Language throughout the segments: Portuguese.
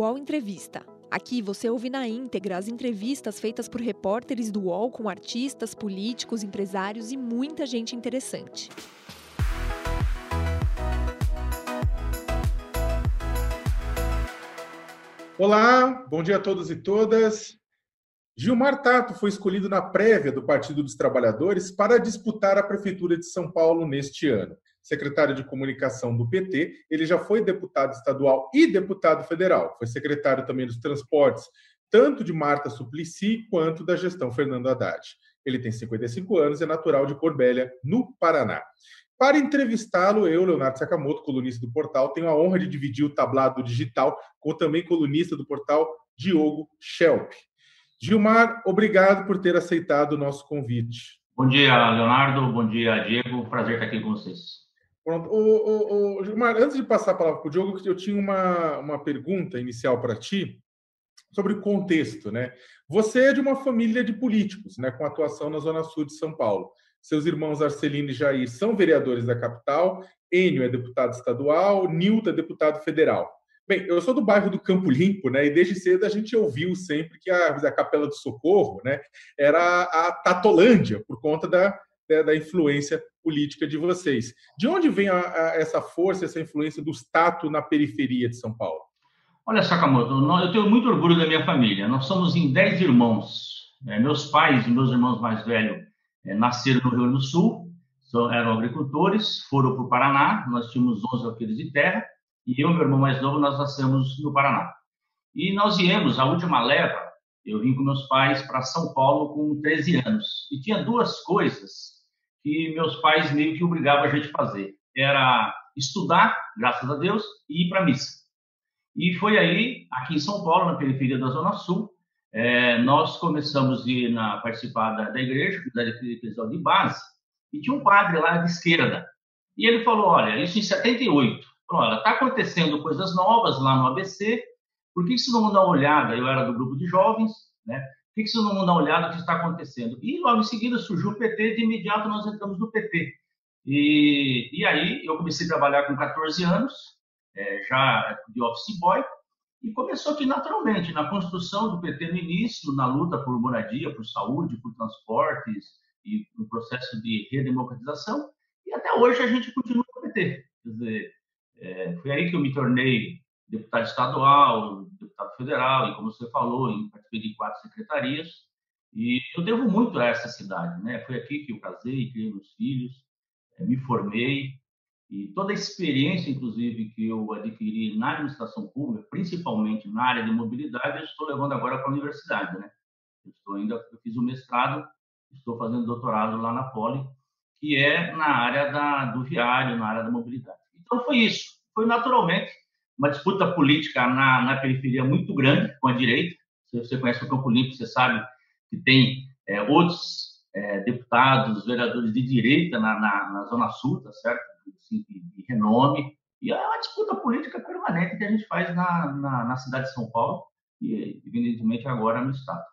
UOL Entrevista. Aqui você ouve na íntegra as entrevistas feitas por repórteres do UOL com artistas, políticos, empresários e muita gente interessante. Olá, bom dia a todos e todas. Gilmar Tato foi escolhido na prévia do Partido dos Trabalhadores para disputar a Prefeitura de São Paulo neste ano secretário de comunicação do PT, ele já foi deputado estadual e deputado federal. Foi secretário também dos transportes, tanto de Marta Suplicy quanto da gestão Fernando Haddad. Ele tem 55 anos e é natural de Corbélia, no Paraná. Para entrevistá-lo, eu, Leonardo Sakamoto, colunista do portal, tenho a honra de dividir o tablado digital com também colunista do portal Diogo Schelp. Gilmar, obrigado por ter aceitado o nosso convite. Bom dia, Leonardo. Bom dia, Diego. Prazer estar aqui com vocês. Pronto. O, o, o, Gilmar, antes de passar a palavra para o Diogo, eu tinha uma, uma pergunta inicial para ti sobre o contexto. Né? Você é de uma família de políticos, né, com atuação na Zona Sul de São Paulo. Seus irmãos Arcelino e Jair são vereadores da capital, Enio é deputado estadual, Nilton é deputado federal. Bem, eu sou do bairro do Campo Limpo, né? E desde cedo a gente ouviu sempre que a, a Capela do Socorro, né, era a Tatolândia, por conta da, da, da influência política de vocês. De onde vem a, a, essa força, essa influência do Tato na periferia de São Paulo? Olha, Sakamoto, eu tenho muito orgulho da minha família. Nós somos em dez irmãos. É, meus pais e meus irmãos mais velhos é, nasceram no Rio Grande do Sul, eram agricultores, foram para o Paraná. Nós tínhamos 11 alqueires de terra. E eu e meu irmão mais novo, nós nascemos no Paraná. E nós viemos, a última leva, eu vim com meus pais para São Paulo com 13 anos. E tinha duas coisas que meus pais meio que obrigavam a gente a fazer. Era estudar, graças a Deus, e ir para a missa. E foi aí, aqui em São Paulo, na periferia da Zona Sul, é, nós começamos a ir na, participar da, da igreja, da igreja de base, e tinha um padre lá de esquerda. E ele falou, olha, isso em 78. Falou, olha, está acontecendo coisas novas lá no ABC, por que, que você não dá uma olhada? Eu era do grupo de jovens, né? Que você não dá uma olhada no que está acontecendo? E logo em seguida surgiu o PT, de imediato nós entramos no PT. E, e aí eu comecei a trabalhar com 14 anos, é, já de office boy, e começou aqui naturalmente, na construção do PT no início, na luta por moradia, por saúde, por transportes e no processo de redemocratização. E até hoje a gente continua com o PT. Quer dizer, é, foi aí que eu me tornei deputado estadual, deputado federal, e como você falou, eu participei de quatro secretarias, e eu devo muito a essa cidade, né? Foi aqui que eu casei, criei meus filhos, eh, me formei, e toda a experiência, inclusive, que eu adquiri na administração pública, principalmente na área de mobilidade, eu estou levando agora para a universidade, né? Eu estou ainda, eu fiz o mestrado, estou fazendo doutorado lá na Poli, que é na área da, do viário, na área da mobilidade. Então foi isso, foi naturalmente uma disputa política na, na periferia muito grande com a direita. Se você conhece o Campo Limpo, você sabe que tem é, outros é, deputados, vereadores de direita na, na, na Zona Sul, tá certo? Assim, de, de, renome. E é uma disputa política permanente que a gente faz na, na, na cidade de São Paulo e, evidentemente, agora no Estado.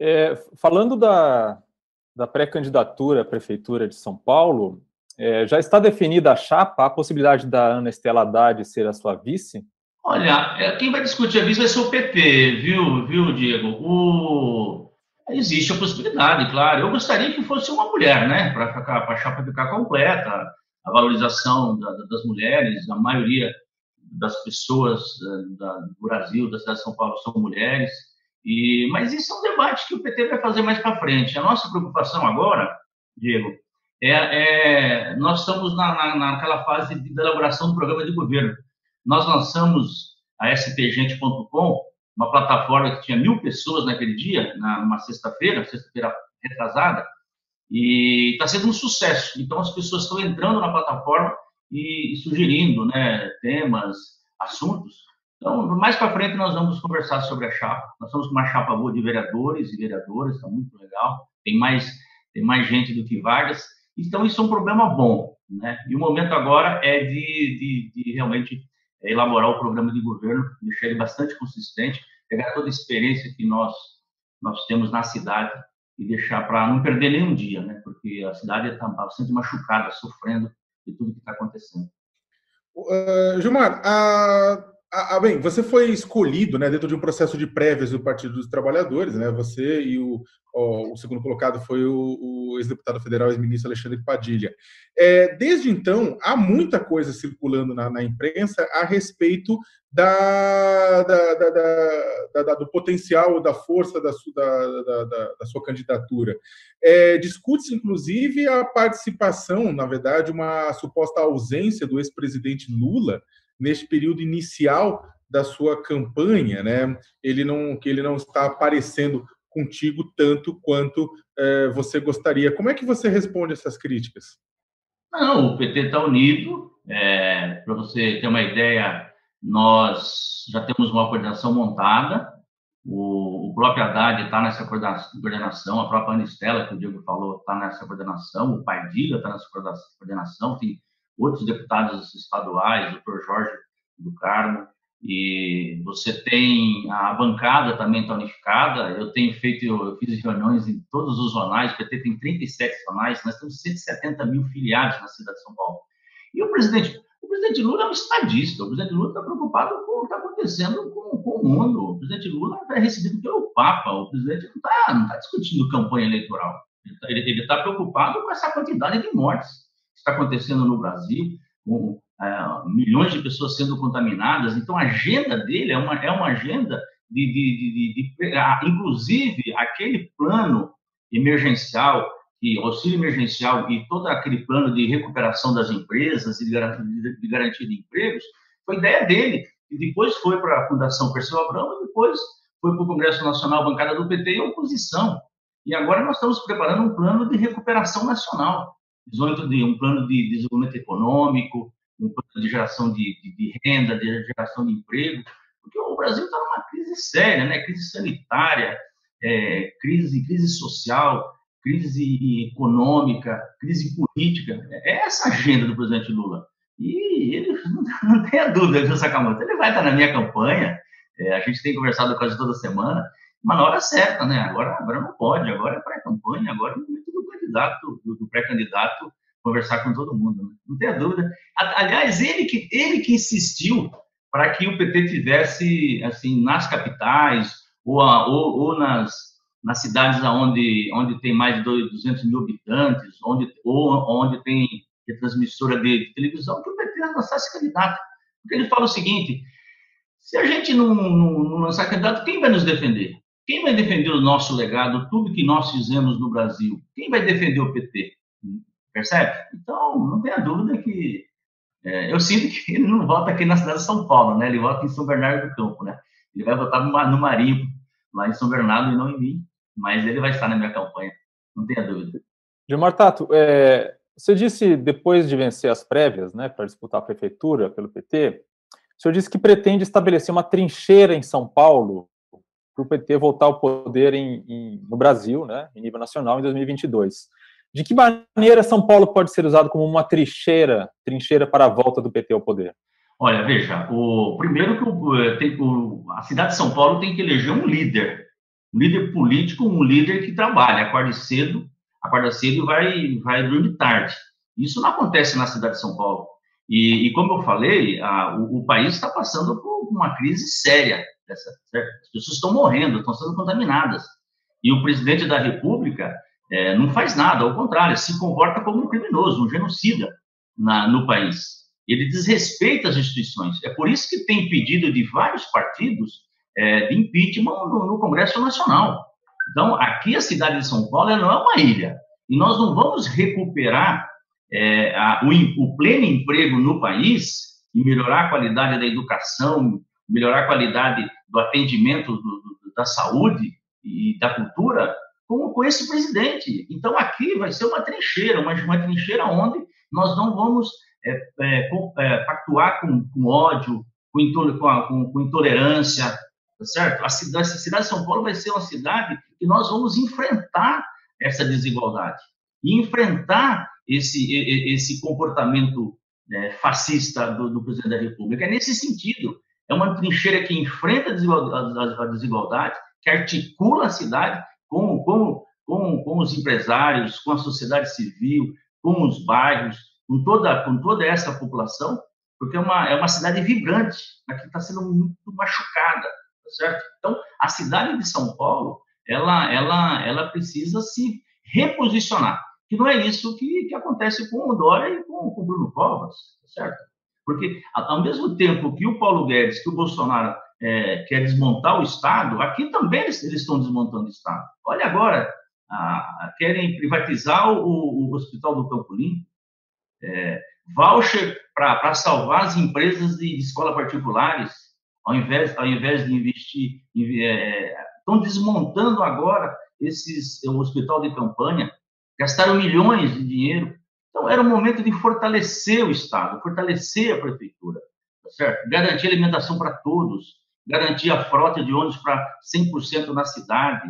É, falando da, da pré-candidatura à Prefeitura de São Paulo, é, já está definida a chapa, a possibilidade da Ana Estela Haddad ser a sua vice? Olha, é, quem vai discutir a vice vai ser o PT, viu, viu Diego? O... Existe a possibilidade, claro. Eu gostaria que fosse uma mulher, né? Para a chapa ficar completa, a valorização da, das mulheres, a maioria das pessoas da, do Brasil, da cidade de São Paulo, são mulheres. E, mas isso é um debate que o PT vai fazer mais para frente. A nossa preocupação agora, Diego, é, é, nós estamos na, na, naquela fase de elaboração do programa de governo. Nós lançamos a spgente.com, uma plataforma que tinha mil pessoas naquele dia, na, numa sexta-feira, sexta-feira retrasada, e está sendo um sucesso. Então, as pessoas estão entrando na plataforma e, e sugerindo né, temas, assuntos. Então, mais para frente, nós vamos conversar sobre a chapa. Nós estamos com uma chapa boa de vereadores e vereadoras, está muito legal. Tem mais, tem mais gente do que vagas. Então, isso é um problema bom. Né? E o momento agora é de, de, de realmente elaborar o programa de governo, deixar ele bastante consistente, pegar toda a experiência que nós, nós temos na cidade e deixar para não perder nenhum dia, né? porque a cidade está bastante machucada, sofrendo de tudo que está acontecendo. Uh, Gilmar, a Ah, ah, bem, você foi escolhido né, dentro de um processo de prévias do Partido dos Trabalhadores, né? Você e o, o, o segundo colocado foi o, o ex-deputado federal, ex-ministro Alexandre Padilha. É, desde então, há muita coisa circulando na, na imprensa a respeito da, da, da, da, do potencial, da força da, da sua candidatura. É, Discute-se, inclusive, a participação, na verdade, uma suposta ausência do ex-presidente Lula neste período inicial da sua campanha, né? Ele não que ele não está aparecendo contigo tanto quanto é, você gostaria. Como é que você responde essas críticas? Não, o PT está unido. É, Para você ter uma ideia, nós já temos uma coordenação montada. O, o próprio Haddad está nessa coordenação, a própria Anistela, que o Diego falou, está nessa coordenação, o Pai Dila está nessa coordenação, tem outros deputados estaduais, doutor Jorge do Carmo, e você tem a bancada também está unificada. Eu tenho feito, eu fiz reuniões em todos os jornais, o PT tem 37 jornais, nós temos 170 mil filiados na cidade de São Paulo. E o presidente, o presidente Lula é um estadista, o presidente Lula está preocupado com o que está acontecendo com, com, o mundo. O presidente Lula é recebido pelo Papa, o presidente não está tá discutindo campanha eleitoral. Ele está tá preocupado com essa quantidade de mortes está acontecendo no Brasil, com é, milhões de pessoas sendo contaminadas. Então, a agenda dele é uma, é uma agenda de, de, de, de, inclusive, aquele plano emergencial, e auxílio emergencial e todo aquele plano de recuperação das empresas e de garantia de empregos, foi ideia dele. E depois foi para a Fundação Perseu Abrão e depois foi para o Congresso Nacional, bancada do PT e oposição. E agora nós estamos preparando um plano de recuperação nacional de um plano de desenvolvimento econômico, um plano de geração de, de, de renda, de geração de emprego, porque o Brasil está numa crise séria, né? Crise sanitária, é, crise, crise social, crise econômica, crise política. É essa a agenda do presidente Lula. E ele, não tenha dúvida, viu, Sakamoto? Ele vai estar na minha campanha. É, a gente tem conversado quase toda semana, mas na hora certa, né? Agora, agora não pode, agora é pré-campanha, agora é momento candidato, do, do pré-candidato, conversar com todo mundo. Né? Não tenha dúvida. Aliás, ele que, ele que insistiu para que o PT tivesse, assim, nas capitais ou, a, ou, ou nas, nas cidades onde, onde tem mais de 200 mil habitantes, onde, ou onde tem transmissora de, de televisão, que o PT lançasse candidato. Porque ele fala o seguinte, se a gente não, não, não lançar candidato, quem vai nos defender? Quem vai defender o nosso legado, tudo que nós fizemos no Brasil? Quem vai defender o PT? Percebe? Então, não tenha dúvida que é, eu sinto que ele não vota aqui na cidade de São Paulo, né? Ele vota em São Bernardo do Campo, né? Ele vai votar no, Marinho, lá em São Bernardo e não em mim, mas ele vai estar na minha campanha, não tenha dúvida. Gilmar Tato, é, você disse depois de vencer as prévias, né, para disputar a prefeitura pelo PT, o senhor disse que pretende estabelecer uma trincheira em São Paulo para o PT voltar ao poder em, em, no Brasil, né, em nível nacional, em 2022. De que maneira São Paulo pode ser usado como uma trincheira, trincheira para a volta do PT ao poder? Olha, veja, o primeiro que o, eh, tem, o, a cidade de São Paulo tem que eleger um líder, um líder político, um líder que trabalha, acorda cedo, acorda cedo e vai, vai dormir tarde. Isso não acontece na cidade de São Paulo. E, e como eu falei, a, o, o país está passando por uma crise séria as pessoas estão morrendo, estão sendo contaminadas. E o presidente da República é, não faz nada, ao contrário, se comporta como um criminoso, um genocida na, no país. Ele desrespeita as instituições. É por isso que tem pedido de vários partidos é, de impeachment no, no, Congresso Nacional. Então, aqui a cidade de São Paulo não é uma ilha. E nós não vamos recuperar é, a, o, o pleno emprego no país e melhorar a qualidade da educação, melhorar a qualidade do atendimento do, do, da saúde e da cultura com, com esse presidente. Então, aqui vai ser uma trincheira, uma, uma trincheira onde nós não vamos é, é, com, é, pactuar com, com ódio, com, com, com, intolerância, tá certo? A cidade, a cidade de São Paulo vai ser uma cidade que nós vamos enfrentar essa desigualdade e enfrentar esse, esse comportamento é, fascista do, do presidente da República. É nesse sentido é uma trincheira que enfrenta a desigualdade, que articula a cidade com, com, com, com os empresários, com a sociedade civil, com os bairros, com toda, com toda essa população, porque é uma, é uma cidade vibrante, que está sendo muito machucada, tá certo? Então, a cidade de São Paulo, ela, ela, ela precisa se reposicionar, que não é isso que, que acontece com o Dória e com, com o Bruno Covas, tá certo? Porque, ao mesmo tempo que o Paulo Guedes, que o Bolsonaro é, quer desmontar o Estado, aqui também eles, eles estão desmontando o Estado. Olha agora, a, querem privatizar o, o, Hospital do Campo Limpo, é, voucher para salvar as empresas de, de escola particulares, ao invés, ao invés de investir, é, estão desmontando agora esses, o hospital de campanha, gastaram milhões de dinheiro. Então, era o momento de fortalecer o Estado, fortalecer a prefeitura, tá certo? Garantir alimentação para todos, garantir a frota de ônibus para 100% na cidade,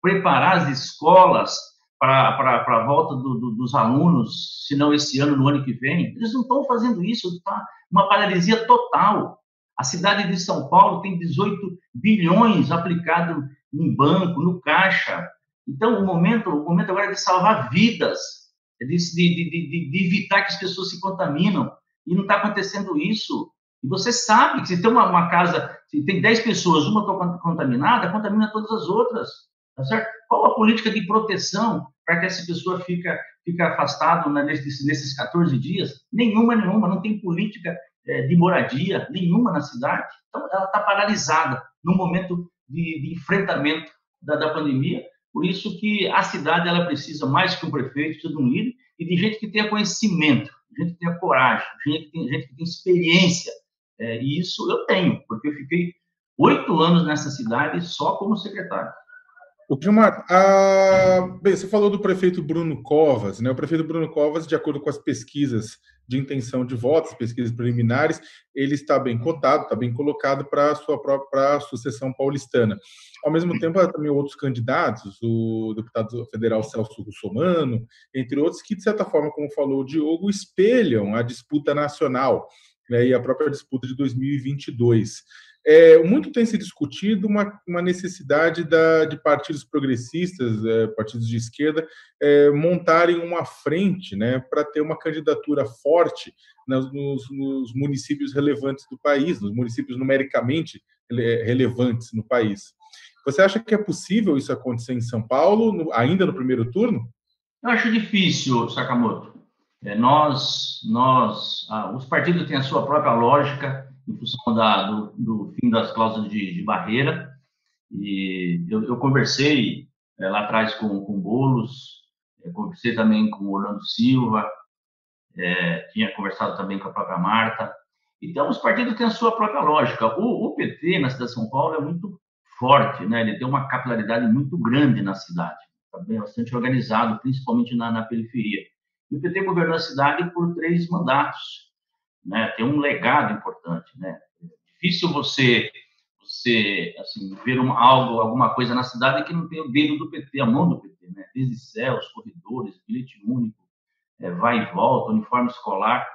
preparar as escolas para a volta do, do, dos alunos, se não esse ano, no ano que vem. Eles não estão fazendo isso, está uma paralisia total. A cidade de São Paulo tem 18 bilhões aplicado em banco, no caixa. Então, o momento, o momento agora é de salvar vidas, é de, de, de, de evitar que as pessoas se contaminam. E não está acontecendo isso. E você sabe que se tem uma, uma casa, se tem 10 pessoas, uma está contaminada, contamina todas as outras. Tá certo? Qual a política de proteção para que essa pessoa fica, fica afastada né, nesses, nesses 14 dias? Nenhuma, nenhuma. Não tem política é, de moradia nenhuma na cidade. Então, ela está paralisada no momento de, de enfrentamento da, da, pandemia. Por isso que a cidade ela precisa mais que um prefeito, de um líder e de gente que tenha conhecimento, gente que tenha coragem, gente que tem, gente que tem experiência. É, e isso eu tenho, porque eu fiquei oito anos nessa cidade só como secretário. O Gilmar, a... Bem, você falou do prefeito Bruno Covas, né? O prefeito Bruno Covas, de acordo com as pesquisas de intenção de votos, pesquisas preliminares, ele está bem cotado, está bem colocado para a sua própria sucessão paulistana. Ao mesmo tempo, há também outros candidatos, o deputado federal Celso Russomano, entre outros, que, de certa forma, como falou o Diogo, espelham a disputa nacional né, e a própria disputa de 2022. É, muito tem se discutido uma, uma necessidade da, de partidos progressistas, é, partidos de esquerda, é, montarem uma frente né, para ter uma candidatura forte nos, nos, municípios relevantes do país, nos municípios numericamente relevantes no país. Você acha que é possível isso acontecer em São Paulo, no, ainda no primeiro turno? Eu acho difícil, Sakamoto. É, nós, nós, ah, os partidos têm a sua própria lógica, em função da, do, do, fim das cláusulas de, de barreira. E eu, eu conversei é, lá atrás com, com Bolos, é, conversei também com o Orlando Silva, é, tinha conversado também com a própria Marta. Então, os partidos têm a sua própria lógica. O, o PT na cidade de São Paulo é muito forte, né? ele tem uma capilaridade muito grande na cidade, também bastante organizado, principalmente na, na periferia. E o PT governou a cidade por três mandatos né? Tem um legado importante, né? É difícil você você assim ver uma, algo alguma coisa na cidade que não tem o dedo do PT, a mão do PT, né? Desde céus, corredores, bilhete único, é, vai e volta, uniforme escolar,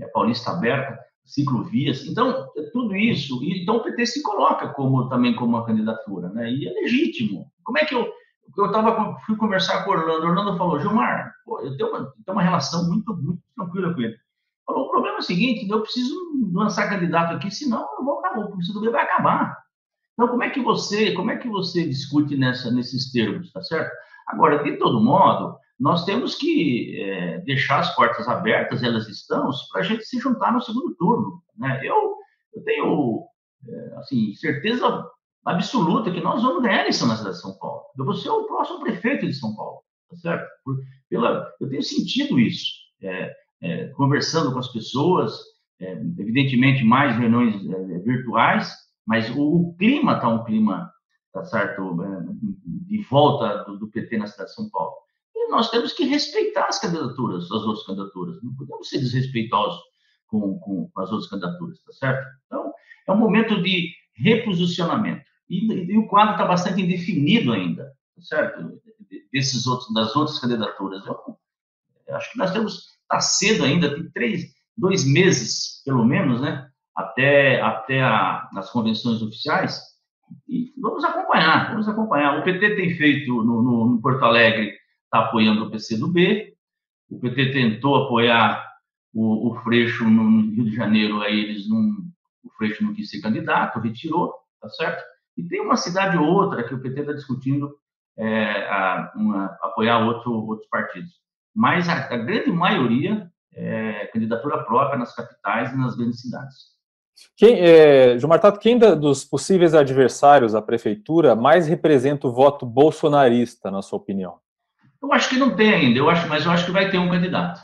é, Paulista aberta, ciclovias. Então, é tudo isso. E, então, o PT se coloca como também como uma candidatura, né? E é legítimo. Como é que eu eu tava fui conversar com o Orlando, Orlando falou: "Gilmar, pô, eu tenho uma, eu tenho uma relação muito muito tranquila com ele. Falou, o problema é o seguinte, eu preciso lançar candidato aqui, senão eu vou acabar, o curso do vai acabar. Então, como é que você, como é que você discute nessa, nesses termos, tá certo? Agora, de todo modo, nós temos que é, deixar as portas abertas, elas estão, para a gente se juntar no segundo turno. Né? Eu, eu tenho, é, assim, certeza absoluta que nós vamos ganhar a eleição na cidade de São Paulo. Eu vou ser o próximo prefeito de São Paulo, tá certo? Por, pela, eu tenho sentido isso. É, é, conversando com as pessoas, é, evidentemente mais reuniões é, virtuais, mas o, o clima está um clima, tá certo, é, de volta do, do, PT na cidade de São Paulo. E nós temos que respeitar as candidaturas, as outras candidaturas. Não podemos ser desrespeitosos com, com, com as outras candidaturas, tá certo? Então, é um momento de reposicionamento. E, e o quadro está bastante indefinido ainda, tá certo? Desses outros, das outras candidaturas. Eu, eu acho que nós temos Está cedo ainda, tem três, dois meses, pelo menos, né? Até, até a, as convenções oficiais. E vamos acompanhar, vamos acompanhar. O PT tem feito no, no, no Porto Alegre, está apoiando o PCdoB. O PT tentou apoiar o, o Freixo no, Rio de Janeiro, aí eles não, o Freixo não quis ser candidato, retirou, tá certo? E tem uma cidade ou outra que o PT está discutindo é, a, uma, apoiar outro, outros partidos. Mas a, a grande maioria é candidatura própria nas capitais e nas grandes cidades. Quem, é, Gilmar Tato, quem da, dos possíveis adversários à prefeitura mais representa o voto bolsonarista, na sua opinião? Eu acho que não tem ainda, eu acho, mas eu acho que vai ter um candidato.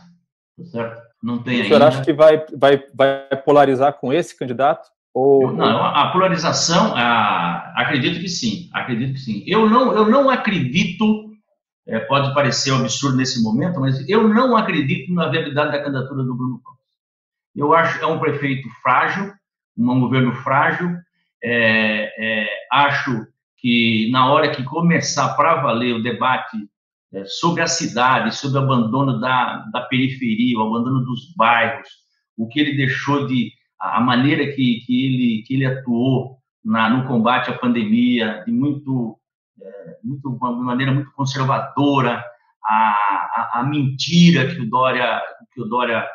Tá certo? Não tem o senhor acha que vai, vai, vai polarizar com esse candidato? Ou... Não, a polarização, a, acredito que sim, acredito que sim. Eu não, eu não acredito, é, pode parecer um absurdo nesse momento, mas eu não acredito na viabilidade da candidatura do Bruno Covas. Eu acho que é um prefeito frágil, um governo frágil. É, é, acho que na hora que começar para valer o debate é, sobre a cidade, sobre o abandono da, da periferia, o abandono dos bairros, o que ele deixou de a maneira que, que, ele, que ele atuou na, no combate à pandemia, de muito, é, muito maneira muito conservadora, a, a, a, mentira que o Dória, que o Dória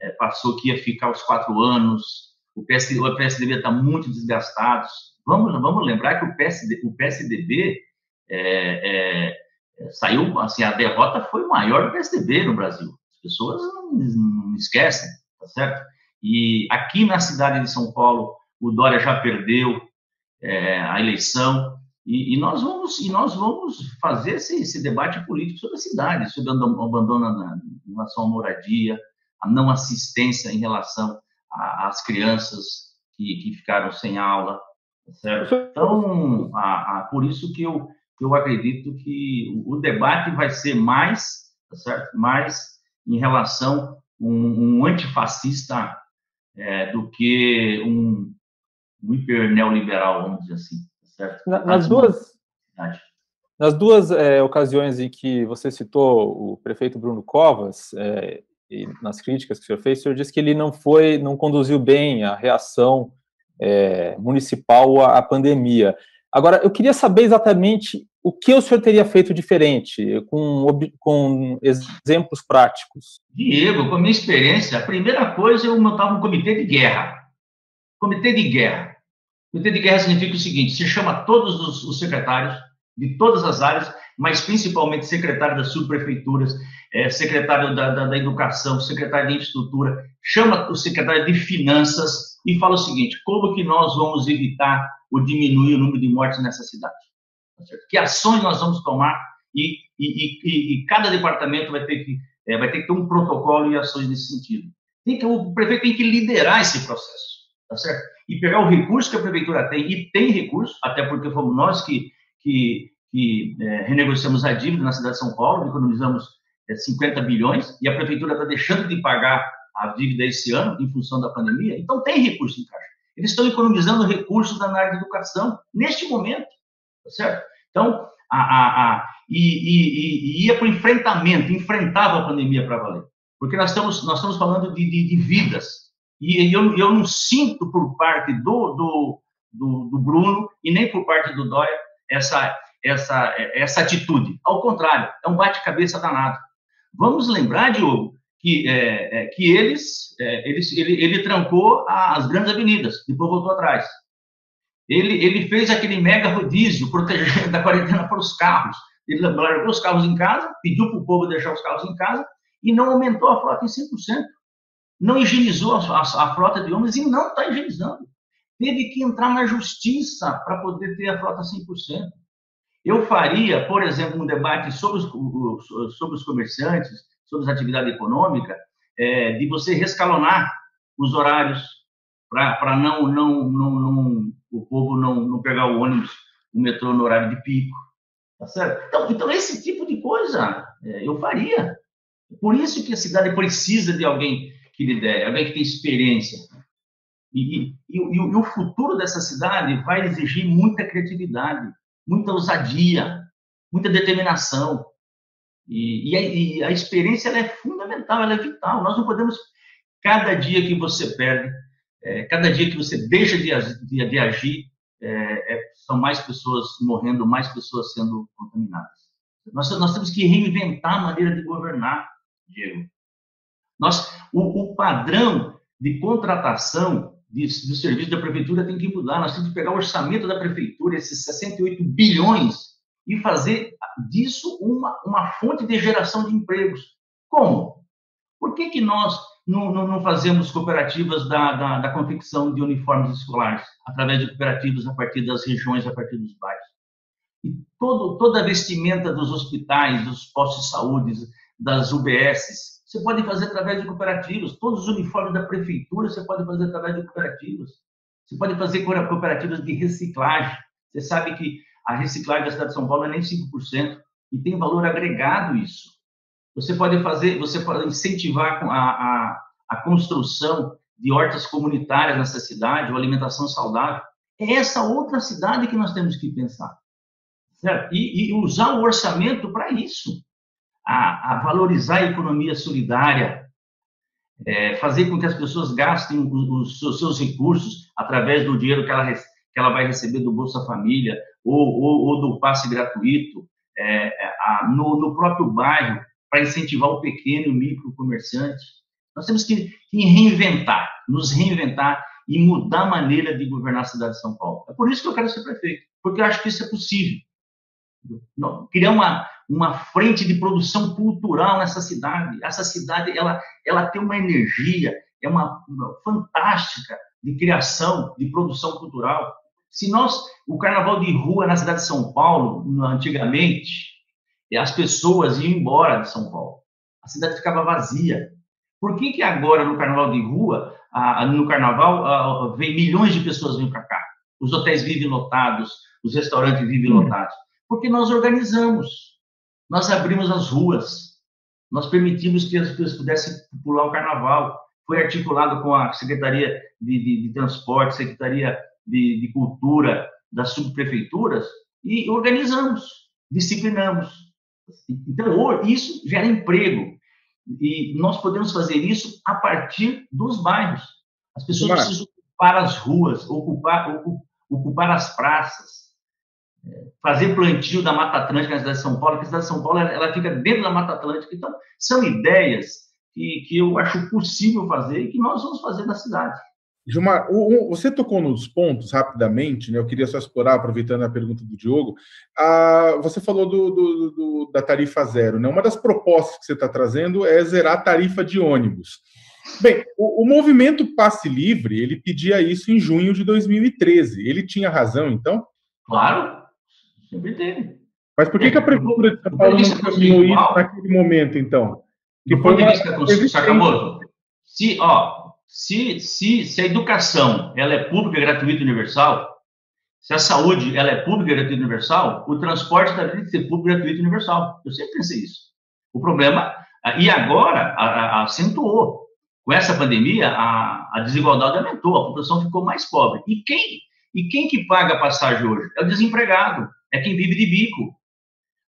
é, passou que ia ficar os quatro anos, o PSDB, o PSDB está muito desgastado. Vamos, vamos lembrar que o, PSD, o PSDB é, é, saiu, assim, a derrota foi maior do PSDB no Brasil. As pessoas não, não esquecem, tá certo? E aqui na cidade de São Paulo, o Dória já perdeu a eleição e, e, nós vamos e nós vamos fazer esse, esse debate político sobre a cidade, sobre o abandono na, em relação à moradia, a não assistência em relação às crianças que, que, ficaram sem aula, tá certo? Então, a, a, por isso que eu eu acredito que o, o debate vai ser mais, tá certo? Mais em relação um, um antifascista é, do que um, um hiper neoliberal, vamos dizer assim. Certo? nas duas, nas duas é, ocasiões em que você citou o prefeito Bruno Covas, é, e nas críticas que o senhor fez, o senhor disse que ele não foi, não conduziu bem a reação é, municipal à, à pandemia. Agora, eu queria saber exatamente o que o senhor teria feito diferente, com, com exemplos práticos? Diego, com a minha experiência, a primeira coisa eu montava um comitê de guerra. Comitê de guerra. Comitê de guerra significa o seguinte: se chama todos os, os secretários de todas as áreas, mas principalmente secretário das subprefeituras, é, secretário da, da, da, educação, secretário de infraestrutura, chama o secretário de finanças e fala o seguinte: como que nós vamos evitar ou diminuir o número de mortes nessa cidade? Que ações nós vamos tomar e, e, e, e cada departamento vai ter que é, vai ter que ter um protocolo e ações nesse sentido. Tem que, o prefeito tem que liderar esse processo, tá certo? E pegar o recurso que a prefeitura tem, e tem recurso, até porque fomos nós que, que, que é, renegociamos a dívida na cidade de São Paulo, economizamos é, 50 bilhões, e a prefeitura está deixando de pagar a dívida esse ano, em função da pandemia, então tem recurso em caixa. Eles estão economizando recursos na área de educação, neste momento, tá certo? Então, a, a, a e, e, e, ia para o enfrentamento, enfrentava a pandemia para valer. Porque nós estamos, nós estamos falando de, de, de vidas. E eu, eu não sinto por parte do, do, do, do Bruno e nem por parte do Dória essa, essa, essa atitude. Ao contrário, é um bate-cabeça danado. Vamos lembrar, Diogo, que, é, é, que eles, é, eles ele, ele trancou as grandes avenidas, depois voltou atrás. Ele, ele fez aquele mega rodízio, protegendo da quarentena para os carros. Ele largou os carros em casa, pediu para o povo deixar os carros em casa e não aumentou a frota em 100%. Não higienizou a, a, a frota de homens e não está higienizando. Teve que entrar na justiça para poder ter a frota 100%. Eu faria, por exemplo, um debate sobre os, sobre os comerciantes, sobre a atividade econômica, é, de você rescalonar os horários para não, não, não, não, o povo não, não pegar o ônibus, o metrô no horário de pico. Tá certo? Então, então esse tipo de coisa é, eu faria. Por isso que a cidade precisa de alguém que lidere, alguém que tem experiência. E, e, e, e, o futuro dessa cidade vai exigir muita criatividade, muita ousadia, muita determinação. E, a, a, experiência é fundamental, ela é vital. Nós não podemos, cada dia que você perde, é, cada dia que você deixa de, de, de agir, é, é, são mais pessoas morrendo, mais pessoas sendo contaminadas. Nós, nós temos que reinventar a maneira de governar, Diego. Nós, o, o padrão de contratação de, do serviço da prefeitura tem que mudar. Nós temos que pegar o orçamento da prefeitura, esses 68 bilhões, e fazer disso uma, uma fonte de geração de empregos. Como? Por que, que nós não, não, não fazemos cooperativas da, da, da, confecção de uniformes escolares, através de cooperativas a partir das regiões, a partir dos bairros? E todo, toda a vestimenta dos hospitais, dos postos de saúde, das UBSs, você pode fazer através de cooperativas. Todos os uniformes da prefeitura você pode fazer através de cooperativas. Você pode fazer cooperativas de reciclagem. Você sabe que a reciclagem da cidade de São Paulo é nem 5%, e tem valor agregado isso. Você pode fazer, você pode incentivar a, a, a construção de hortas comunitárias nessa cidade, ou alimentação saudável. É essa outra cidade que nós temos que pensar. Certo? E, e usar o orçamento para isso. A, a, valorizar a economia solidária, é, fazer com que as pessoas gastem os, os, seus recursos através do dinheiro que ela, que ela vai receber do Bolsa Família ou, ou, ou do passe gratuito, é, a, no, no próprio bairro, para incentivar o pequeno e o micro comerciante. Nós temos que, que reinventar, nos reinventar e mudar a maneira de governar a cidade de São Paulo. É por isso que eu quero ser prefeito, porque eu acho que isso é possível. Não, criar uma, uma frente de produção cultural nessa cidade. Essa cidade ela, ela tem uma energia, é uma, uma fantástica de criação, de produção cultural. Se nós, o carnaval de rua na cidade de São Paulo, antigamente, as pessoas iam embora de São Paulo. A cidade ficava vazia. Por que, que agora, no carnaval de rua, no carnaval, vem milhões de pessoas vêm para cá? Os hotéis vivem lotados, os restaurantes vivem hum. lotados. Porque nós organizamos, nós abrimos as ruas, nós permitimos que as pessoas pudessem pular o carnaval. Foi articulado com a Secretaria de, de, de Transporte, Secretaria de, de Cultura das subprefeituras e organizamos, disciplinamos. Então, isso gera emprego. E nós podemos fazer isso a partir dos bairros. As pessoas precisam ocupar as ruas, ocupar, ocupar as praças, fazer plantio da Mata Atlântica na cidade de São Paulo, porque a cidade de São Paulo ela fica dentro da Mata Atlântica. Então, são ideias que, que eu acho possível fazer e que nós vamos fazer na cidade. Gilmar, você tocou nos pontos rapidamente, né? Eu queria só explorar, aproveitando a pergunta do Diogo. Ah, você falou do, do, do, da tarifa zero, né? Uma das propostas que você está trazendo é zerar a tarifa de ônibus. Bem, o, o, movimento Passe Livre, ele pedia isso em junho de 2013. Ele tinha razão, então? Claro, sempre teve. Mas por que, que a Prefeitura de São Paulo não caminhou isso naquele momento, então? Que do ponto de vista, Sakamoto, se, ó, se, se, se a educação ela é pública, gratuita e universal, se a saúde ela é pública, gratuita e universal, o transporte deve ser público, gratuito e universal. Eu sempre pensei isso. O problema, e agora a, a, acentuou. Com essa pandemia, a, a desigualdade aumentou, a população ficou mais pobre. E quem, e quem que paga a passagem hoje? É o desempregado, é quem vive de bico.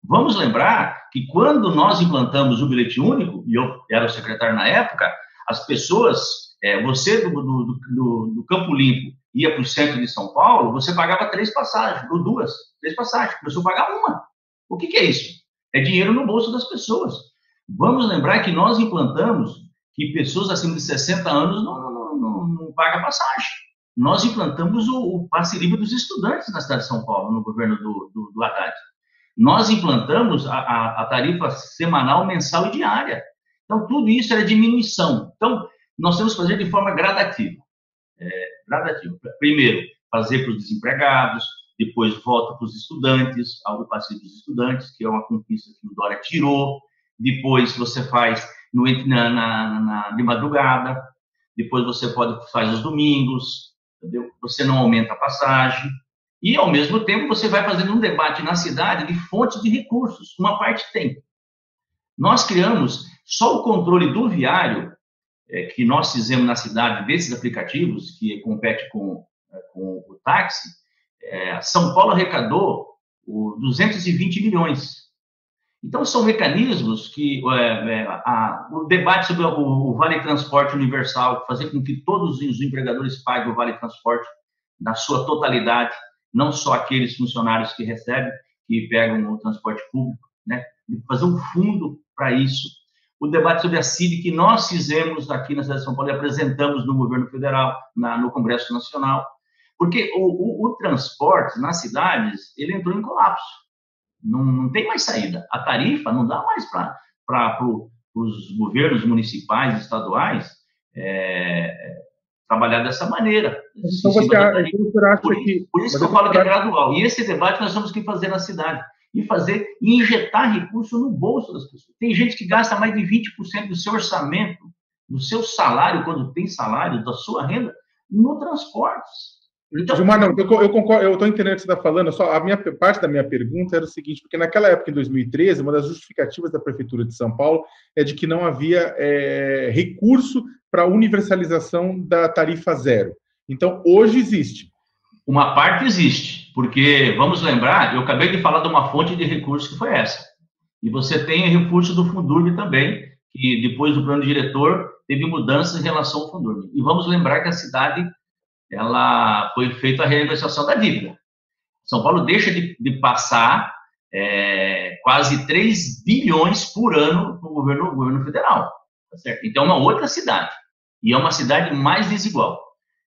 Vamos lembrar que quando nós implantamos o bilhete único, e eu era o secretário na época, as pessoas é, você do, do, do, do, Campo Limpo ia para o centro de São Paulo, você pagava três passagens, ou duas, três passagens, começou a pagar uma. O que, que é isso? É dinheiro no bolso das pessoas. Vamos lembrar que nós implantamos que pessoas acima de 60 anos não, não, não, não pagam passagem. Nós implantamos o, o, passe livre dos estudantes na cidade de São Paulo, no governo do, do, do Haddad. Nós implantamos a, a, a tarifa semanal, mensal e diária. Então, tudo isso era diminuição. Então, nós temos que fazer de forma gradativa. É, gradativa. Primeiro, fazer para os desempregados, depois volta para os estudantes, algo passivo dos estudantes, que é uma conquista que o Dória tirou, depois você faz no, na, na, na, de madrugada, depois você pode faz os domingos, entendeu? Você não aumenta a passagem, e ao mesmo tempo você vai fazendo um debate na cidade de fontes de recursos, uma parte tem. Nós criamos só o controle do viário é, que nós fizemos na cidade desses aplicativos, que compete com, é, com o táxi, é, São Paulo arrecadou o 220 milhões. Então, são mecanismos que é, é, a, o debate sobre o, o, Vale Transporte Universal, fazer com que todos os empregadores paguem o Vale Transporte na sua totalidade, não só aqueles funcionários que recebem, que pegam o transporte público, né? fazer um fundo para isso o debate sobre a CID que nós fizemos aqui na cidade de São Paulo e apresentamos no governo federal, na, no Congresso Nacional, porque o, o, o, transporte nas cidades, ele entrou em colapso. Não, não tem mais saída. A tarifa não dá mais para pro, os governos municipais, estaduais, é, trabalhar dessa maneira. Então, você, então acha por, que... Por isso que eu falo que é gradual. E esse debate nós temos que fazer na cidade. E fazer, e injetar recurso no bolso das pessoas. Tem gente que gasta mais de 20% do seu orçamento, do seu salário, quando tem salário, da sua renda, no transporte. Então, Gilmar, não, eu, eu concordo, eu estou entendendo o que você está falando, só a minha parte da minha pergunta era o seguinte, porque naquela época, em 2013, uma das justificativas da Prefeitura de São Paulo é de que não havia é, recurso para a universalização da tarifa zero. Então, hoje existe. Uma parte existe, porque, vamos lembrar, eu acabei de falar de uma fonte de recursos que foi essa. E você tem recurso do Fundurb também, que depois do plano diretor teve mudanças em relação ao Fundurb. E vamos lembrar que a cidade ela foi feita a renegociação da dívida. São Paulo deixa de, de passar é, quase 3 bilhões por ano para o governo, governo federal. Tá certo? Então, é uma outra cidade. E é uma cidade mais desigual.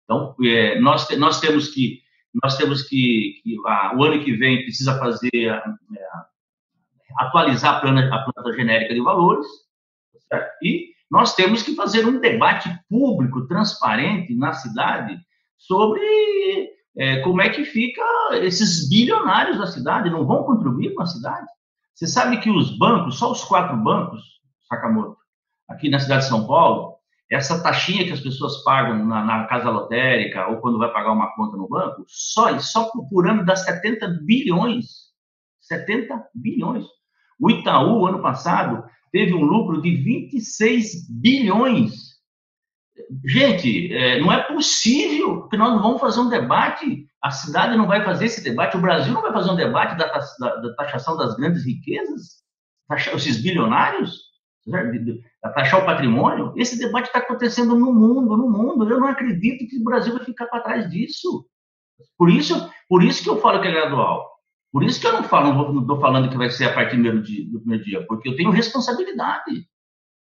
Então, é, nós, nós temos que, nós temos que, que a, o ano que vem precisa fazer, é, atualizar a planta, a planta genérica de valores, tá e nós temos que fazer um debate público, transparente na cidade, sobre é, como é que fica esses bilionários da cidade, não vão contribuir com a cidade. Você sabe que os bancos, só os quatro bancos, Sakamoto, aqui na cidade de São Paulo, essa taxinha que as pessoas pagam na, na, casa lotérica ou quando vai pagar uma conta no banco, só, só por ano dá 70 bilhões. 70 bilhões. O Itaú, ano passado, teve um lucro de 26 bilhões. Gente, é, não é possível que nós não vamos fazer um debate, a cidade não vai fazer esse debate, o Brasil não vai fazer um debate da, da, da taxação das grandes riquezas, taxar esses bilionários, a taxar o patrimônio. Esse debate está acontecendo no mundo, no mundo. Eu não acredito que o Brasil vai ficar para trás disso. Por isso, por isso que eu falo que é gradual. Por isso que eu não falo, não estou falando que vai ser a partir do primeiro dia, porque eu tenho responsabilidade.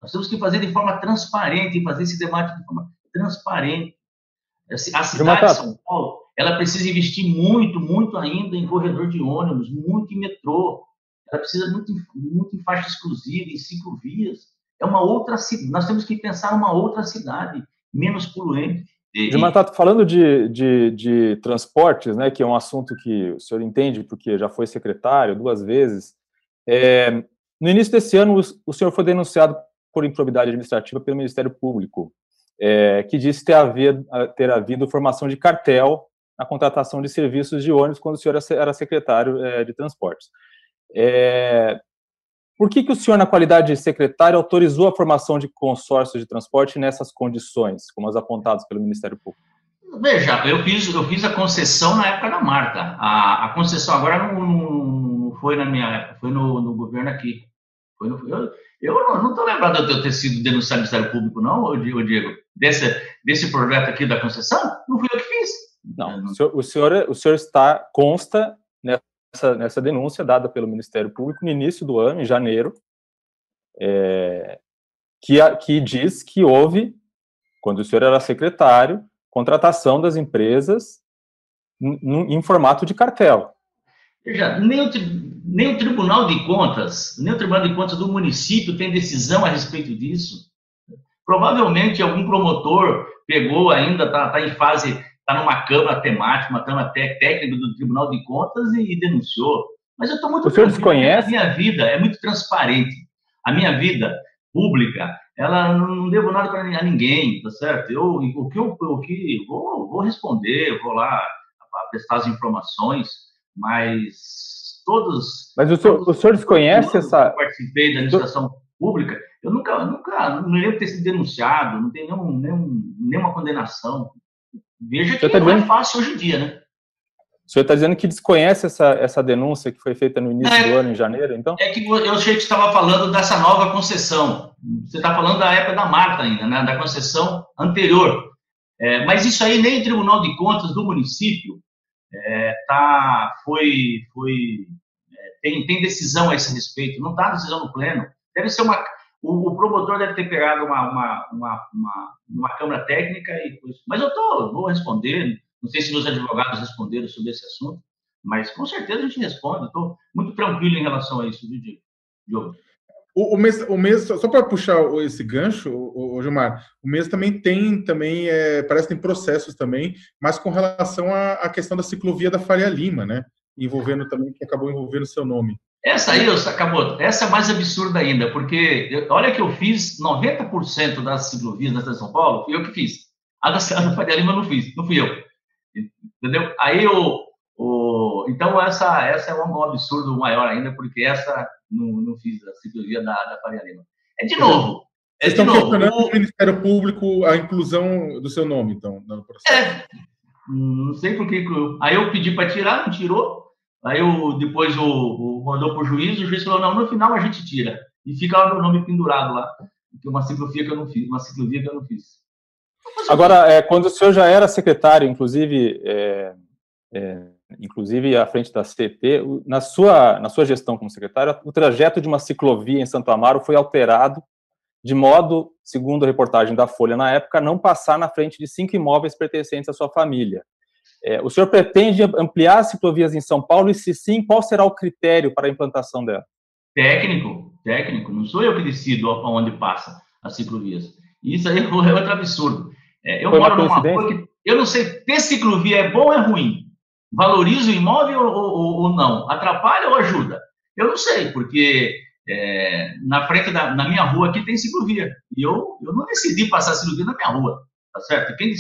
Nós temos que fazer de forma transparente, fazer esse debate de forma transparente. A cidade de São Paulo, ela precisa investir muito, muito ainda em corredor de ônibus, muito em metrô. Ela precisa muito, muito em faixa exclusiva, em ciclovias. É uma outra cidade. Nós temos que pensar uma outra cidade, menos poluente. Gilmar, tá falando de, de, de, transportes, né, que é um assunto que o senhor entende, porque já foi secretário duas vezes. É, no início desse ano, o, o senhor foi denunciado por improbidade administrativa pelo Ministério Público, é, que disse ter havido, ter havido formação de cartel na contratação de serviços de ônibus quando o senhor era secretário é, de transportes. É, por que, que o senhor, na qualidade de secretário, autorizou a formação de consórcios de transporte nessas condições, como as apontadas pelo Ministério Público? Veja, eu fiz, eu fiz a concessão na época da Marta. A, a concessão agora não, não, foi na minha época, foi no, no governo aqui. Foi no, eu, eu não estou lembrado de eu ter sido denunciado no Ministério Público, não, Diego, desse, desse projeto aqui da concessão. Não fui eu que fiz. Não, o senhor, o senhor, o senhor está, consta nessa, nessa denúncia dada pelo Ministério Público no início do ano, em janeiro, é, que, que diz que houve, quando o senhor era secretário, contratação das empresas em, em formato de cartel. Veja, nem o, nem o Tribunal de Contas, nem o Tribunal de Contas do município tem decisão a respeito disso. Provavelmente algum promotor pegou ainda, está tá em fase, está numa câmara temática, uma câmara técnica do Tribunal de Contas e, e denunciou. Mas eu estou muito. O senhor desconhece? A minha vida é muito transparente. A minha vida pública, ela não devo nada para ninguém, tá certo? Eu, o que eu, o que vou, vou responder, vou lá prestar as informações mas todos. Mas o senhor, o senhor desconhece essa. Eu participei da administração pública, eu nunca, nunca, não lembro ter sido denunciado, não tem nenhum, nenhum, nenhuma condenação. Veja que tá não é dizendo... é fácil hoje em dia, né? O senhor está dizendo que desconhece essa, essa denúncia que foi feita no início é, do ano, em janeiro, então? É que eu achei que estava falando dessa nova concessão. Você está falando da época da Marta ainda, né? da concessão anterior. É, mas isso aí nem o Tribunal de Contas do município é, tá, foi, foi, é, tem, tem decisão a esse respeito, não está decisão no pleno. Deve ser uma, o, o, promotor deve ter pegado uma, uma, uma, uma, uma câmara técnica e coisa. Mas eu tô, vou responder. Não sei se meus advogados responderam sobre esse assunto, mas com certeza a gente responde. Estou muito tranquilo em relação a isso, viu, Diogo? O, o, mês, o mês, só para puxar esse gancho, o, o, Gilmar, o mês também tem, também é, parece que tem processos também, mas com relação à, à questão da ciclovia da Faria Lima, né? Envolvendo também, que acabou envolvendo seu nome. Essa aí, acabou, essa é mais absurda ainda, porque olha que eu fiz 90% das ciclovias da São Paulo, fui eu que fiz. A da, Faria Lima não fiz, não fui eu. Entendeu? Aí o então essa essa é um absurdo maior ainda, porque essa não, não fiz a ciclovia da, da Faria Lima. É de novo. É Vocês de estão novo. questionando o Ministério Público a inclusão do seu nome, então, no processo. É, não sei por que. Aí eu pedi para tirar, não tirou. Aí eu, depois o, o mandou para o juiz, o juiz falou, não, no final a gente tira. E fica lá meu nome pendurado lá. É uma ciclovia que eu não fiz, uma ciclovia que eu não fiz. Agora, é, quando o senhor já era secretário, inclusive, é, é, inclusive à frente da CT, na sua, na sua gestão como secretário, o trajeto de uma ciclovia em Santo Amaro foi alterado de modo, segundo a reportagem da Folha na época, não passar na frente de cinco imóveis pertencentes à sua família. É, o senhor pretende ampliar as ciclovias em São Paulo e, se sim, qual será o critério para a implantação dela? Técnico, técnico. Não sou eu que decido aonde passa as ciclovias. Isso aí é outro absurdo. É, eu Foi moro numa rua que eu não sei ter ciclovia é bom ou é ruim. Valoriza o imóvel ou, ou, ou, não? Atrapalha ou ajuda? Eu não sei, porque é, na frente da na minha rua aqui tem ciclovia. E eu, eu não decidi passar ciclovia na minha rua, tá certo? Quem,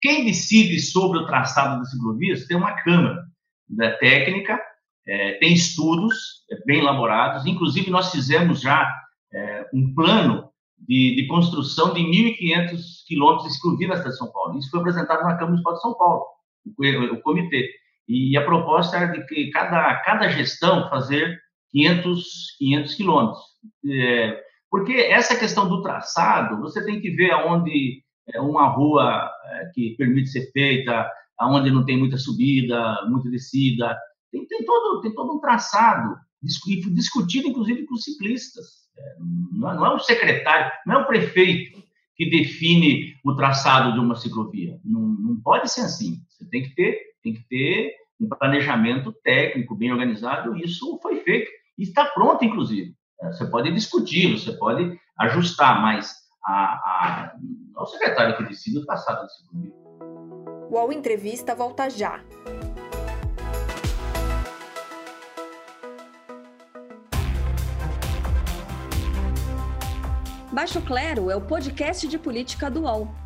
quem decide sobre o traçado das ciclovias tem uma câmara da técnica, é, tem estudos é, bem elaborados, inclusive nós fizemos já é, um plano de, de, construção de 1.500 quilômetros de ciclovia na cidade de São Paulo. Isso foi apresentado na Câmara Municipal de São Paulo, o, o comitê. E a proposta era de que cada, cada gestão fazer 500, 500 quilômetros. É, porque essa questão do traçado, você tem que ver aonde é uma rua é, que permite ser feita, aonde não tem muita subida, muita descida. Tem, tem, todo, tem todo um traçado, discutido inclusive com ciclistas. É, não, é, não é o secretário, não é o prefeito que define o traçado de uma ciclovia. Não, não pode ser assim. Você tem que ter, tem que ter um planejamento técnico bem organizado. Isso foi feito e está pronto, inclusive. Você pode discutir, você pode ajustar, mas a, a, ao secretário que decide o traçado desse comigo. O UOL Entrevista volta já. Baixo Clero é o podcast de política do UOL.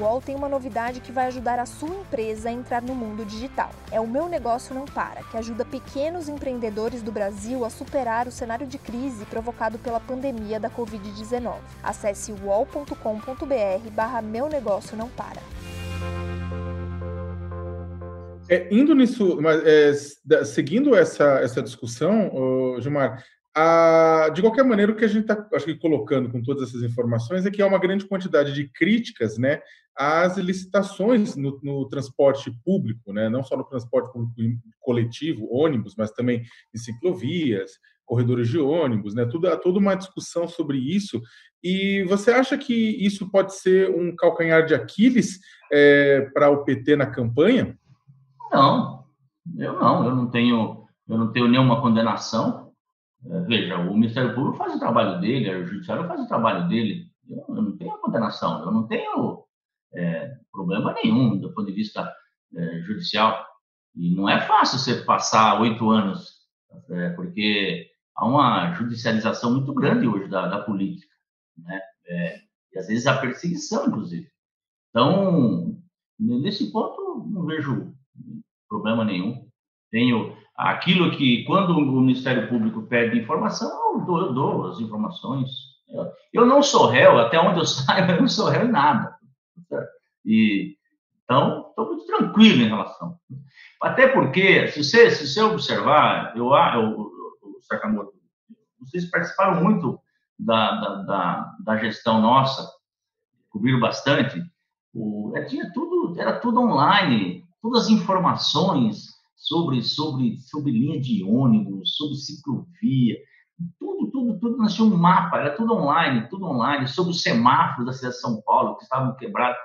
UOL tem uma novidade que vai ajudar a sua empresa a entrar no mundo digital. É o Meu Negócio Não Para, que ajuda pequenos empreendedores do Brasil a superar o cenário de crise provocado pela pandemia da Covid-19. Acesse uol.com.br barra Meu Negócio Não Para. É, indo nisso, mas, é, seguindo essa, essa discussão, Gilmar, de qualquer maneira, o que a gente está colocando com todas essas informações é que há uma grande quantidade de críticas né, às licitações no, no, transporte público, né, não só no transporte público coletivo, ônibus, mas também em ciclovias, corredores de ônibus, né, tudo, há toda uma discussão sobre isso. E você acha que isso pode ser um calcanhar de Aquiles é, para o PT na campanha? Não, eu não, eu não tenho, eu não tenho nenhuma condenação é, veja, o Ministério Público faz o trabalho dele, o Judiciário faz o trabalho dele. Eu, eu não tenho condenação, eu não tenho é, problema nenhum do ponto de vista é, judicial. E não é fácil você passar oito anos, é, porque há uma judicialização muito grande hoje da, da política, né? É, e às vezes a perseguição, inclusive. Então, nesse ponto, não vejo problema nenhum. Tenho aquilo que, quando o Ministério Público pede informação, eu dou, eu dou as informações. Eu, não sou réu, até onde eu saiba, eu não sou réu em nada. E, Então, estou muito tranquilo em relação. Até porque, se você, se você observar, eu, eu, o Sakamoto, vocês participaram muito da, da, da, da gestão nossa, cobriram bastante, o, é, tinha tudo, era tudo online, todas as informações sobre, sobre, sobre linha de ônibus, sobre ciclovia, tudo, tudo, tudo, tínhamos um mapa, era tudo online, tudo online, sobre os semáforos da cidade de São Paulo, que estavam quebrados,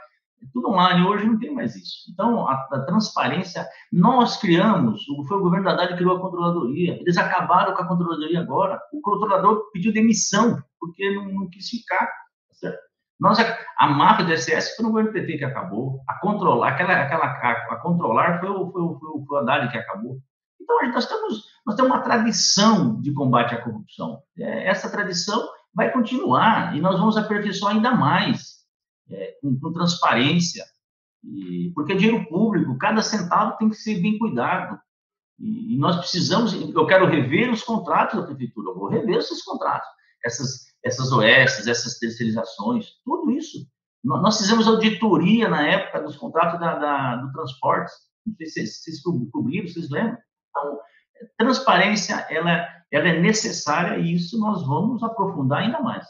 tudo online, hoje não tem mais isso. Então, a, a transparência, nós criamos, foi o governo da Haddad que criou a controladoria, eles acabaram com a controladoria agora, o controlador pediu demissão, porque não, não quis ficar, tá certo? Nós, a, a máfia do SS foi no governo PT que acabou, a controlar, aquela, aquela, a, a controlar foi foi, foi, o, foi o Haddad que acabou. Então, nós temos, nós temos uma tradição de combate à corrupção. É, essa tradição vai continuar e nós vamos aperfeiçoar ainda mais é, com, com, transparência, e, porque é dinheiro público, cada centavo tem que ser bem cuidado. E, e, nós precisamos, eu quero rever os contratos da prefeitura, eu vou rever esses contratos, essas, essas essas terceirizações, tudo isso. Nós fizemos auditoria na época dos contratos da, da do transporte, não sei se vocês cobriram, vocês lembram? Então, transparência, ela, ela é necessária e isso nós vamos aprofundar ainda mais.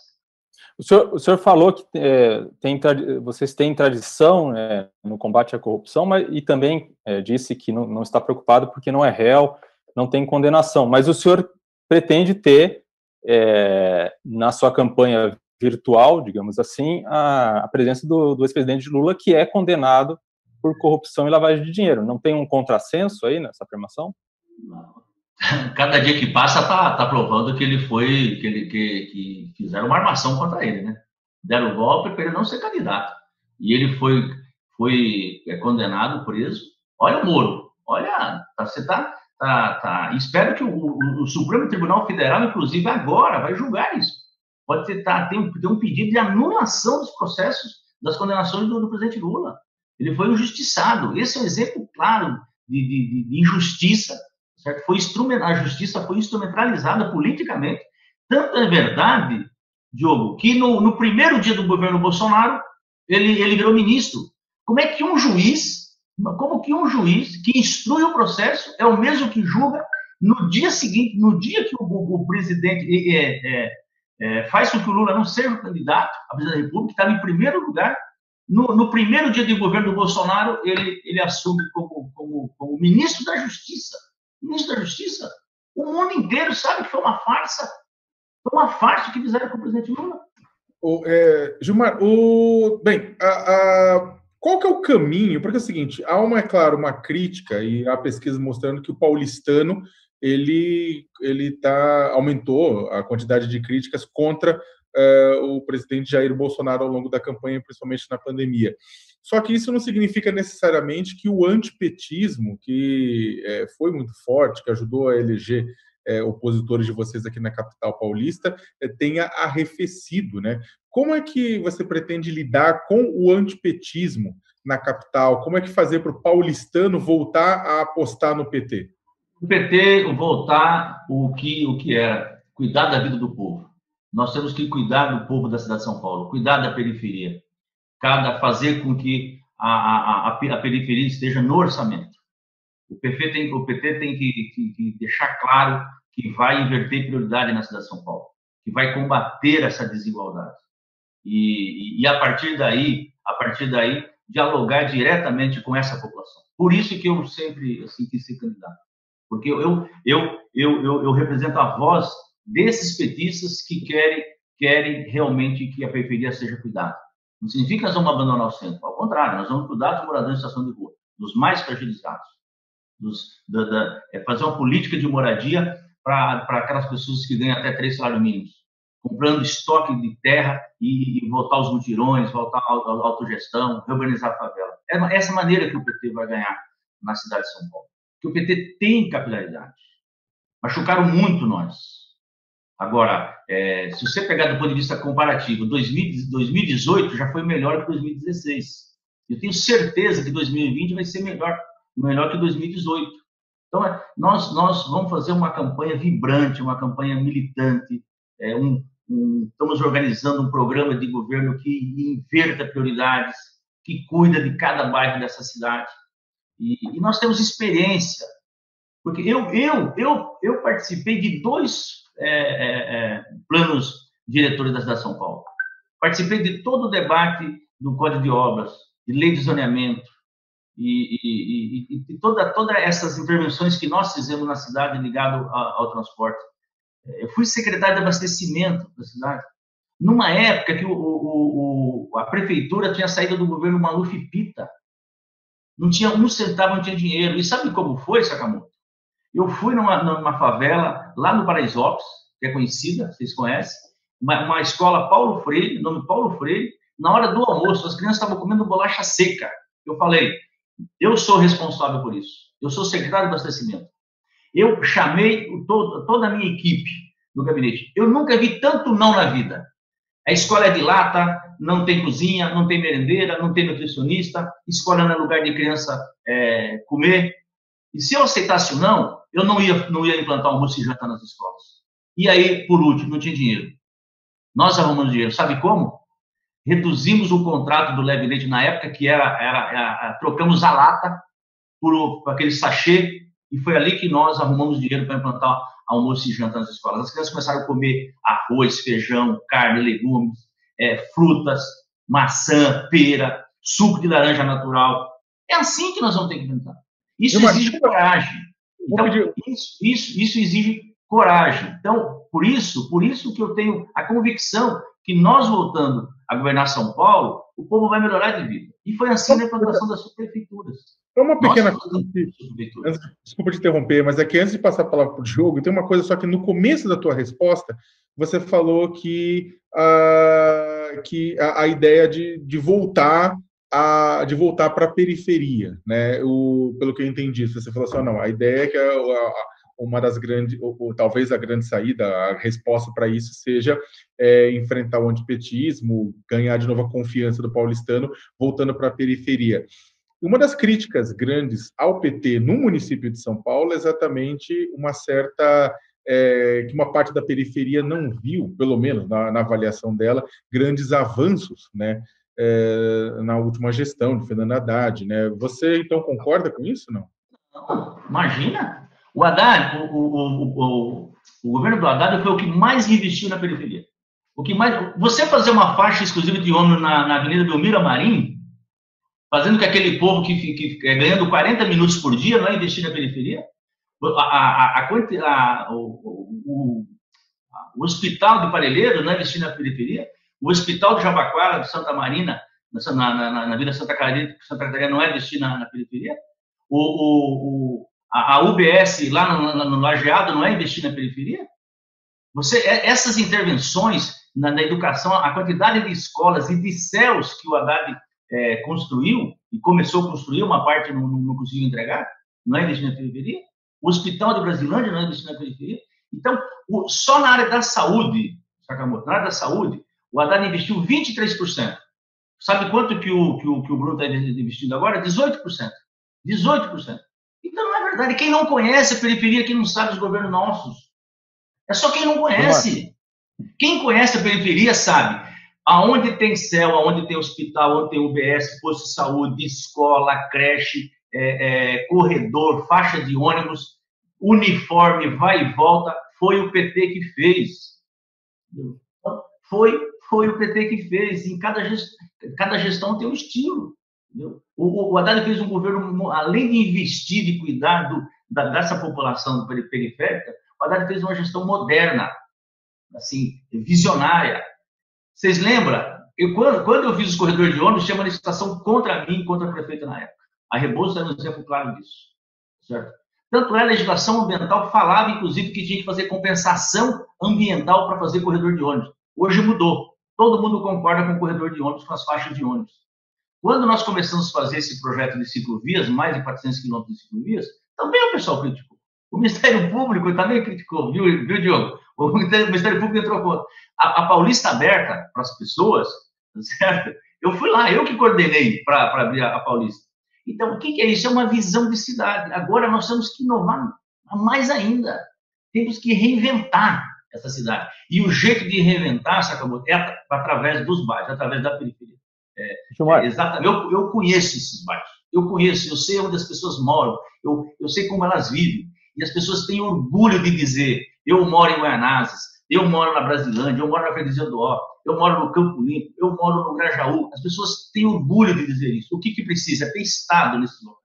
O senhor, o senhor falou que é, tem, vocês têm tradição é, no combate à corrupção, mas, e também é, disse que não, não, está preocupado porque não é réu, não tem condenação. Mas o senhor pretende ter, é, na sua campanha virtual, digamos assim, a, a presença do, do ex-presidente Lula, que é condenado por corrupção e lavagem de dinheiro. Não tem um contrassenso aí nessa afirmação? cada dia que passa tá, tá provando que ele foi, que, ele, que, que fizeram uma armação contra ele, né? Deram golpe para ele não ser candidato. E ele foi, foi é, condenado, preso. Olha o Moro, olha, tá, você tá, tá, tá. Espero que o, o, o, Supremo Tribunal Federal, inclusive, agora vai julgar isso. Pode ter, tá, tem, um, tem um pedido de anulação dos processos das condenações do, do presidente Lula. Ele foi injustiçado. Esse é um exemplo claro de, de, de injustiça certo? Foi a justiça foi instrumentalizada politicamente. Tanto é verdade, Diogo, que no, no primeiro dia do governo Bolsonaro, ele, ele virou ministro. Como é que um juiz, como que um juiz que instrui o processo é o mesmo que julga no dia seguinte, no dia que o, o, o presidente é, é, é, faz com que o Lula não seja o candidato à presidência da República, estava em primeiro lugar, no, no, primeiro dia do governo do Bolsonaro, ele, ele assume como, como, como ministro da Justiça ministro da Justiça. O mundo inteiro sabe que foi uma farsa. Foi uma farsa que fizeram com o presidente Lula. O, é, Gilmar, o, bem, a, a, qual que é o caminho? Porque é o seguinte, há uma, é claro, uma crítica e há pesquisas mostrando que o paulistano ele ele tá aumentou a quantidade de críticas contra uh, o presidente Jair Bolsonaro ao longo da campanha, principalmente na pandemia. Só que isso não significa necessariamente que o antipetismo, que é, foi muito forte, que ajudou a eleger é, opositores de vocês aqui na capital paulista, é, tenha arrefecido. Né? Como é que você pretende lidar com o antipetismo na capital? Como é que fazer para o paulistano voltar a apostar no PT? O PT voltar o que, o que era, cuidar da vida do povo. Nós temos que cuidar do povo da cidade de São Paulo, cuidar da periferia cada fazer com que a, a, a, periferia esteja no orçamento. O PT tem, o PT tem que, que, que, deixar claro que vai inverter prioridade na cidade de São Paulo, que vai combater essa desigualdade. E, e, e a partir daí, a partir daí, dialogar diretamente com essa população. Por isso que eu sempre assim quis ser candidato, porque eu eu eu eu, eu represento a voz desses petistas que querem querem realmente que a periferia seja cuidada. Não significa que nós vamos abandonar o centro. Ao contrário, nós vamos cuidar dos moradores em situação de rua, dos mais fragilizados. Dos, da, da, é fazer uma política de moradia para aquelas pessoas que ganham até três salários mínimos. Comprando estoque de terra e, e voltar aos mutirões, voltar à autogestão, reurbanizar a favela. É essa maneira que o PT vai ganhar na cidade de São Paulo. Que o PT tem capilaridade. Machucaram muito nós Agora, é, se você pegar do ponto de vista comparativo, 2018 já foi melhor que 2016. Eu tenho certeza que 2020 vai ser melhor, melhor que 2018. Então, é, nós, nós vamos fazer uma campanha vibrante, uma campanha militante. É, um, um, estamos organizando um programa de governo que inverta prioridades, que cuida de cada bairro dessa cidade. E, e nós temos experiência, porque eu, eu, eu, eu participei de dois é, é, é planos diretores da cidade de São Paulo. Participei de todo o debate do Código de Obras, de lei de zoneamento, e, e, e, e toda, todas essas intervenções que nós fizemos na cidade ligado ao, ao transporte. Eu fui secretário de abastecimento da cidade, numa época que o, o, o, a prefeitura tinha saído do governo Maluf Pita. Não tinha um centavo, não tinha dinheiro. E sabe como foi, Sakamoto? Eu fui numa, numa favela lá no Paraisópolis, que é conhecida, vocês conhecem, uma, uma escola Paulo Freire, nome Paulo Freire, na hora do almoço, as crianças estavam comendo bolacha seca. Eu falei, eu sou responsável por isso. Eu sou secretário de abastecimento. Eu chamei todo, toda a minha equipe no gabinete. Eu nunca vi tanto não na vida. A escola é de lata, não tem cozinha, não tem merendeira, não tem nutricionista, escola não é lugar de criança é, comer. E se eu aceitasse o não, eu não ia, não ia implantar almoço e jantar nas escolas. E aí, por último, não tinha dinheiro. Nós arrumamos dinheiro. Sabe como? reduzimos o contrato do leve leite na época, que era, era, era trocamos a lata por, por, aquele sachê, e foi ali que nós arrumamos dinheiro para implantar almoço e janta nas escolas. As crianças começaram a comer arroz, feijão, carne, legumes, é, frutas, maçã, pera, suco de laranja natural. É assim que nós vamos ter que inventar. Isso exige coragem. Então, isso, isso, isso exige coragem. Então, por isso, por isso que eu tenho a convicção que nós voltando a governar São Paulo, o povo vai melhorar de vida. E foi assim na implantação das subprefeituras. É uma pequena coisa. Desculpa te interromper, mas é que antes de passar a palavra para o Diogo, tem uma coisa só que no começo da tua resposta, você falou que, uh, que a, a, ideia de, de voltar a, de voltar para a periferia, né? O, pelo que eu entendi, você falou assim, ah, não, a ideia é que a, a uma das grandes, ou, ou, talvez a grande saída, a resposta para isso seja é, enfrentar o antipetismo, ganhar de novo a confiança do paulistano, voltando para a periferia. Uma das críticas grandes ao PT no município de São Paulo é exatamente uma certa é, que uma parte da periferia não viu, pelo menos na, na avaliação dela, grandes avanços, né, é, na última gestão de Fernando Haddad, né? Você então concorda com isso, não? Imagina, o Haddad, o, o, o, o, governo do Haddad foi o que mais investiu na periferia. O que mais, você fazer uma faixa exclusiva de ônibus na, na Avenida Belmira Marim, fazendo que aquele povo que, que, que é ganhando 40 minutos por dia não é investir na periferia? A, a, a o, o, o, hospital do Parelheiro não é investir na periferia? O hospital de Jabaquara, de Santa Marina, na, na, na, na Vila Santa Catarina, Santa Catarina não é investir na, periferia? O, o, a, a UBS lá no, no, no Lajeado não é investir na periferia? Você, é, essas intervenções na, na, educação, a quantidade de escolas e de céus que o Haddad é, construiu, e começou a construir, uma parte não, não conseguiu entregar, não é investir na periferia? O Hospital de Brasilândia não é investir na periferia? Então, o, só na área da saúde, Sakamoto, na área da saúde, o Haddad investiu 23%. Sabe quanto que o, que o, que o Bruno está investindo agora? 18%. 18%. Então não é verdade. Quem não conhece a periferia, quem não sabe os governos nossos. É só quem não conhece. Quem conhece a periferia sabe aonde tem céu, aonde tem hospital, onde tem UBS, posto de saúde, escola, creche, é, é, corredor, faixa de ônibus, uniforme, vai e volta, foi o PT que fez. Foi, foi o PT que fez. Em cada gestão, cada gestão tem um estilo. O, o Haddad fez um governo, além de investir e cuidar do, da, dessa população periférica, o Haddad fez uma gestão moderna, assim, visionária. Vocês lembram? Eu, quando, quando eu fiz os corredores de ônibus, tinha manifestação contra mim, contra a prefeita na época. A Rebouças é um exemplo claro disso. Certo? Tanto é, a legislação ambiental falava, inclusive, que tinha que fazer compensação ambiental para fazer corredor de ônibus. Hoje mudou. Todo mundo concorda com o corredor de ônibus, com as faixas de ônibus. Quando nós começamos a fazer esse projeto de ciclovias, mais de 400 quilômetros de ciclovias, também o pessoal criticou. O Ministério Público também criticou, viu, viu Diogo? O Ministério Público entrou com a, a Paulista aberta para as pessoas, certo? Eu fui lá, eu que coordenei para abrir a, a, Paulista. Então, o que, que é isso? É uma visão de cidade. Agora nós temos que inovar mais ainda. Temos que reinventar essa cidade. E o jeito de reinventar, Sakamoto, é através dos bairros, através da periferia. É, é, exatamente. Eu, eu conheço esses bairros. Eu conheço, eu sei onde as pessoas moram, eu, eu sei como elas vivem. E as pessoas têm orgulho de dizer: eu moro em Guianazes, eu moro na Brasilândia, eu moro na Freguesia do Ó, eu moro no Campo Limpo, eu moro no Grajaú. As pessoas têm orgulho de dizer isso. O que, que precisa? É ter Estado nesses locais.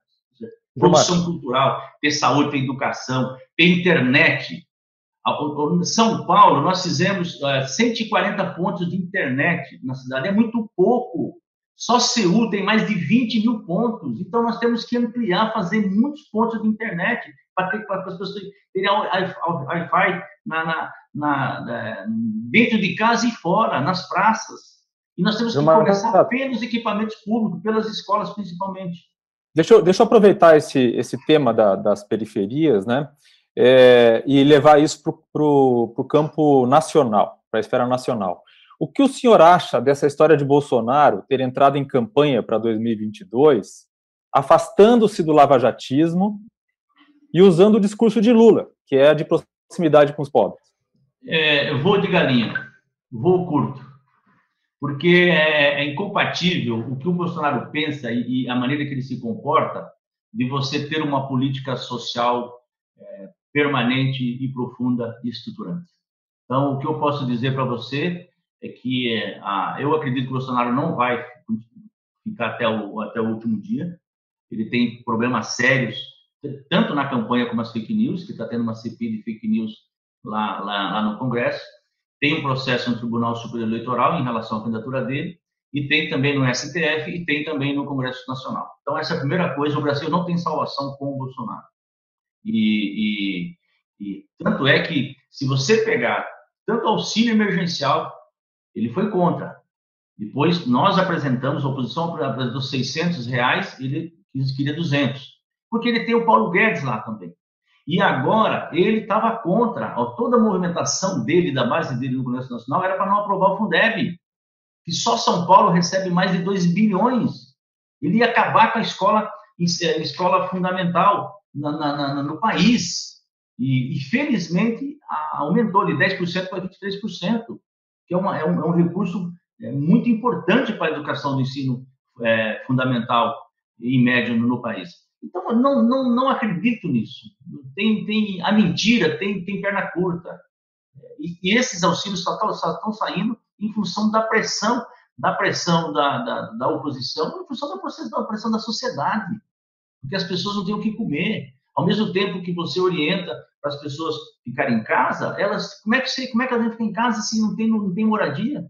Produção cultural, ter saúde, ter educação, ter internet. São Paulo, nós fizemos 140 eh, pontos de internet na cidade. É muito pouco. Só Seul tem mais de 20 mil pontos. Então, nós temos que ampliar, fazer muitos pontos de internet para, as pessoas terem Wi-Fi na, na, na, dentro de casa e fora, nas praças. E nós temos que começar pelos equipamentos públicos, pelas escolas principalmente. Deixa eu, deixa eu aproveitar esse, esse tema da, das periferias, né? É, e levar isso para o campo nacional, para a esfera nacional. O que o senhor acha dessa história de Bolsonaro ter entrado em campanha para 2022, afastando-se do lavajatismo e usando o discurso de Lula, que é a de proximidade com os pobres? É, vou de galinha, vou curto, porque é, é, incompatível o que o Bolsonaro pensa e, e, a maneira que ele se comporta de você ter uma política social é, permanente e profunda e estruturante. Então, o que eu posso dizer para você é que é, a, eu acredito que o Bolsonaro não vai ficar até o, até o último dia. Ele tem problemas sérios, tanto na campanha como as fake news, que está tendo uma CPI de fake news lá, lá, lá no Congresso. Tem um processo no Tribunal Superior Eleitoral em relação à candidatura dele, e tem também no STF e tem também no Congresso Nacional. Então, essa é a primeira coisa: o Brasil não tem salvação com o Bolsonaro. E, e, e tanto é que, se você pegar tanto auxílio emergencial ele foi contra. Depois nós apresentamos, a oposição apresentou 600 reais, ele queria 200. Porque ele tem o Paulo Guedes lá também. E agora ele estava contra. Toda a movimentação dele, da base dele no Congresso Nacional, era para não aprovar o Fundeb, que só São Paulo recebe mais de 2 bilhões. Ele ia acabar com a escola, a escola fundamental na, na, na, no país. E, e felizmente aumentou de 10% para 23% que é, uma, é, um, é um recurso é, muito importante para a educação do ensino é, fundamental e médio no, no, país. Então, não, não, não acredito nisso. Tem, tem a mentira, tem, tem perna curta. E, e esses auxílios só estão, saindo em função da pressão, da pressão da, da, da oposição, em função da pressão da sociedade. Porque as pessoas não têm o que comer. Ao mesmo tempo que você orienta para as pessoas ficarem em casa, elas, como é que você, como é que elas vão ficar em casa se não tem, não tem moradia?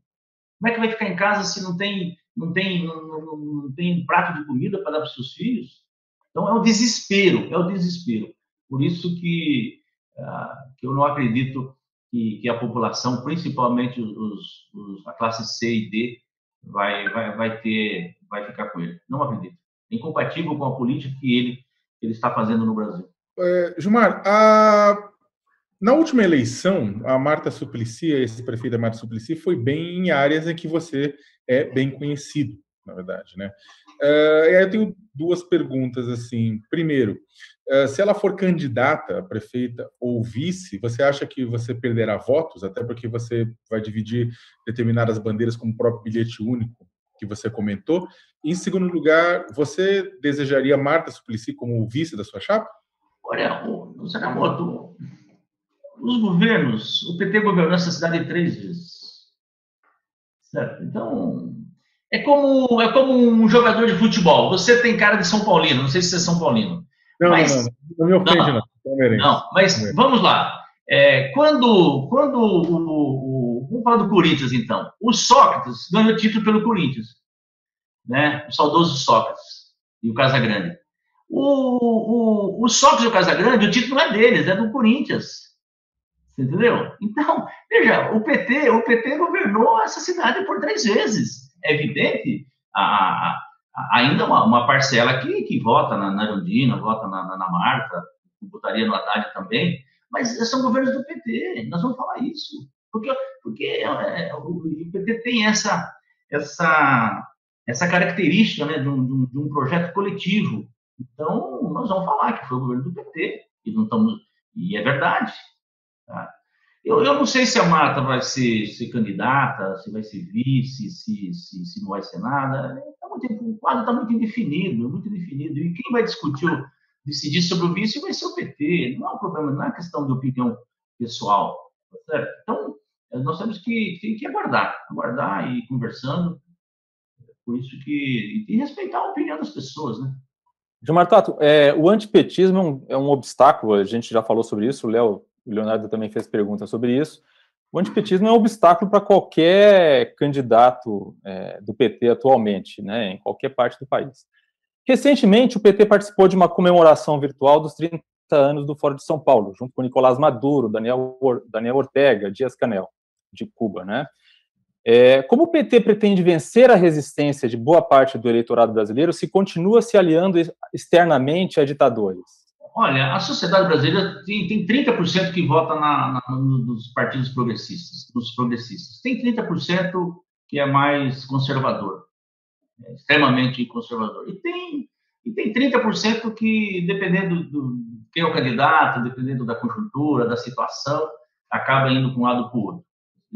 Como é que vai ficar em casa se não tem, não tem, não, não, não tem um prato de comida para dar para os seus filhos? Então é o desespero, é o desespero. Por isso que, uh, que eu não acredito que, que, a população, principalmente os, os, a classe C e D, vai, vai, vai ter, vai ficar com ele. Não acredito. É incompatível com a política que ele, ele está fazendo no Brasil. É, Gilmar, a... na última eleição, a Marta Suplicy, esse prefeito Marta Suplicy, foi bem em áreas em que você é bem conhecido, na verdade, né? Aí eu tenho duas perguntas assim. Primeiro, uh, se ela for candidata a prefeita ou vice, você acha que você perderá votos, até porque você vai dividir determinadas bandeiras como o próprio bilhete único que você comentou? Em segundo lugar, você desejaria Marta Suplicy como vice da sua chapa? Olha, o Sakamoto, os governos, o PT governou essa cidade três vezes. Certo? Então, é como, é como um jogador de futebol. Você tem cara de São Paulino, não sei se você é São Paulino. Não, mas, não, não, não me ofende, não. Não, não mas vamos lá. É, quando quando o, falar do Corinthians, então. O Sócrates ganhou título pelo Corinthians. Né? O saudoso Sócrates e o Casagrande. O, o, o Sócrates e o Casagrande, o título não é deles, é do Corinthians. Você entendeu? Então, veja, o PT, o PT governou essa cidade por três vezes. É evidente, a, a, ainda uma, uma, parcela que, que vota na, na vota na, na, na Marta, votaria no Haddad também, mas são governos do PT, nós vamos falar isso. Porque, porque é, o, o PT tem essa, essa, essa característica né, de, um, de um projeto coletivo. Então, nós vamos falar que foi o governo do PT, e, não estamos, e é verdade. Tá? Eu, eu não sei se a Marta vai ser, ser candidata, se vai ser vice, se, se, se não vai ser nada. Tá muito, o quadro está muito indefinido, muito indefinido. E quem vai discutir, decidir sobre o vice vai ser o PT. Não é um problema, não é questão de opinião pessoal. Tá certo? Então, nós temos que, que, que aguardar, aguardar e ir conversando. Por isso que. E respeitar a opinião das pessoas, né? Gilmar Tato, é, o antipetismo é um, é um, obstáculo, a gente já falou sobre isso, o Léo, Leonardo também fez pergunta sobre isso. O antipetismo é um obstáculo para qualquer candidato é, do PT atualmente, né, em qualquer parte do país. Recentemente, o PT participou de uma comemoração virtual dos 30 anos do Fórum de São Paulo, junto com Nicolás Maduro, Daniel, Daniel Ortega, Dias Canel, de Cuba, né? É, como o PT pretende vencer a resistência de boa parte do eleitorado brasileiro se continua se aliando externamente a ditadores? Olha, a sociedade brasileira tem, tem 30% que vota na, na, nos partidos progressistas, nos progressistas. Tem 30% que é mais conservador, é, extremamente conservador. E tem, e tem 30% que, dependendo do quem é o candidato, dependendo da conjuntura, da situação, acaba indo para um lado para o outro.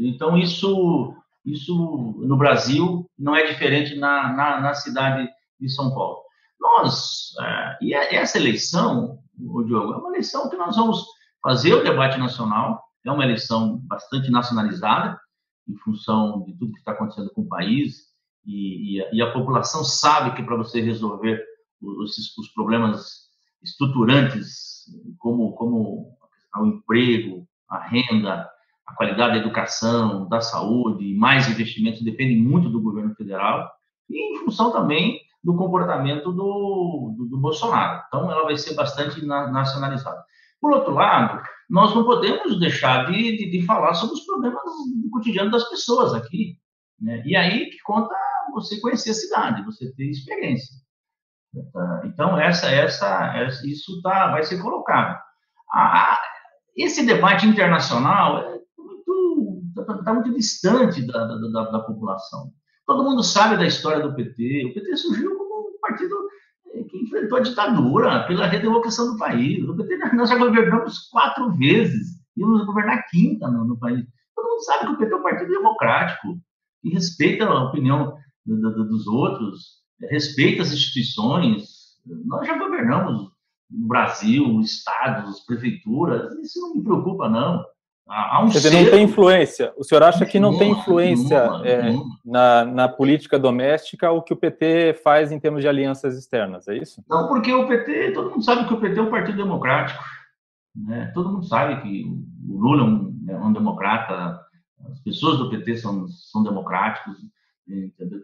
Então, isso isso no Brasil não é diferente na, na, na cidade de São Paulo. Nós, é, e é, essa eleição, Diogo, é uma eleição que nós vamos fazer o debate nacional, é uma eleição bastante nacionalizada, em função de tudo que está acontecendo com o país, e, e, a, e a, população sabe que para você resolver os, os, problemas estruturantes, como, como o emprego, a renda, a qualidade da educação, da saúde, mais investimentos dependem muito do governo federal e em função também do comportamento do, do, do Bolsonaro. Então, ela vai ser bastante na, nacionalizada. Por outro lado, nós não podemos deixar de, de, de, falar sobre os problemas do cotidiano das pessoas aqui. Né? E aí que conta você conhecer a cidade, você ter experiência. Então, essa, essa, essa isso tá, vai ser colocado. Ah, esse debate internacional está tá muito distante da, da, da, população. Todo mundo sabe da história do PT. O PT surgiu como um partido eh, que enfrentou a ditadura pela redemocração do país. O PT, nós já governamos quatro vezes, íamos governar quinta no, no país. Todo mundo sabe que o PT é um partido democrático, que respeita a opinião dos outros, respeita as instituições. Nós já governamos no Brasil, estados, prefeituras, isso não me preocupa, não. Há um Quer dizer, não tem influência. O senhor acha que não tem influência é, na, na política doméstica o que o PT faz em termos de alianças externas, é isso? Não, porque o PT, todo mundo sabe que o PT é um partido democrático. Né? Todo mundo sabe que o Lula é um, é um democrata, as pessoas do PT são, são democráticos,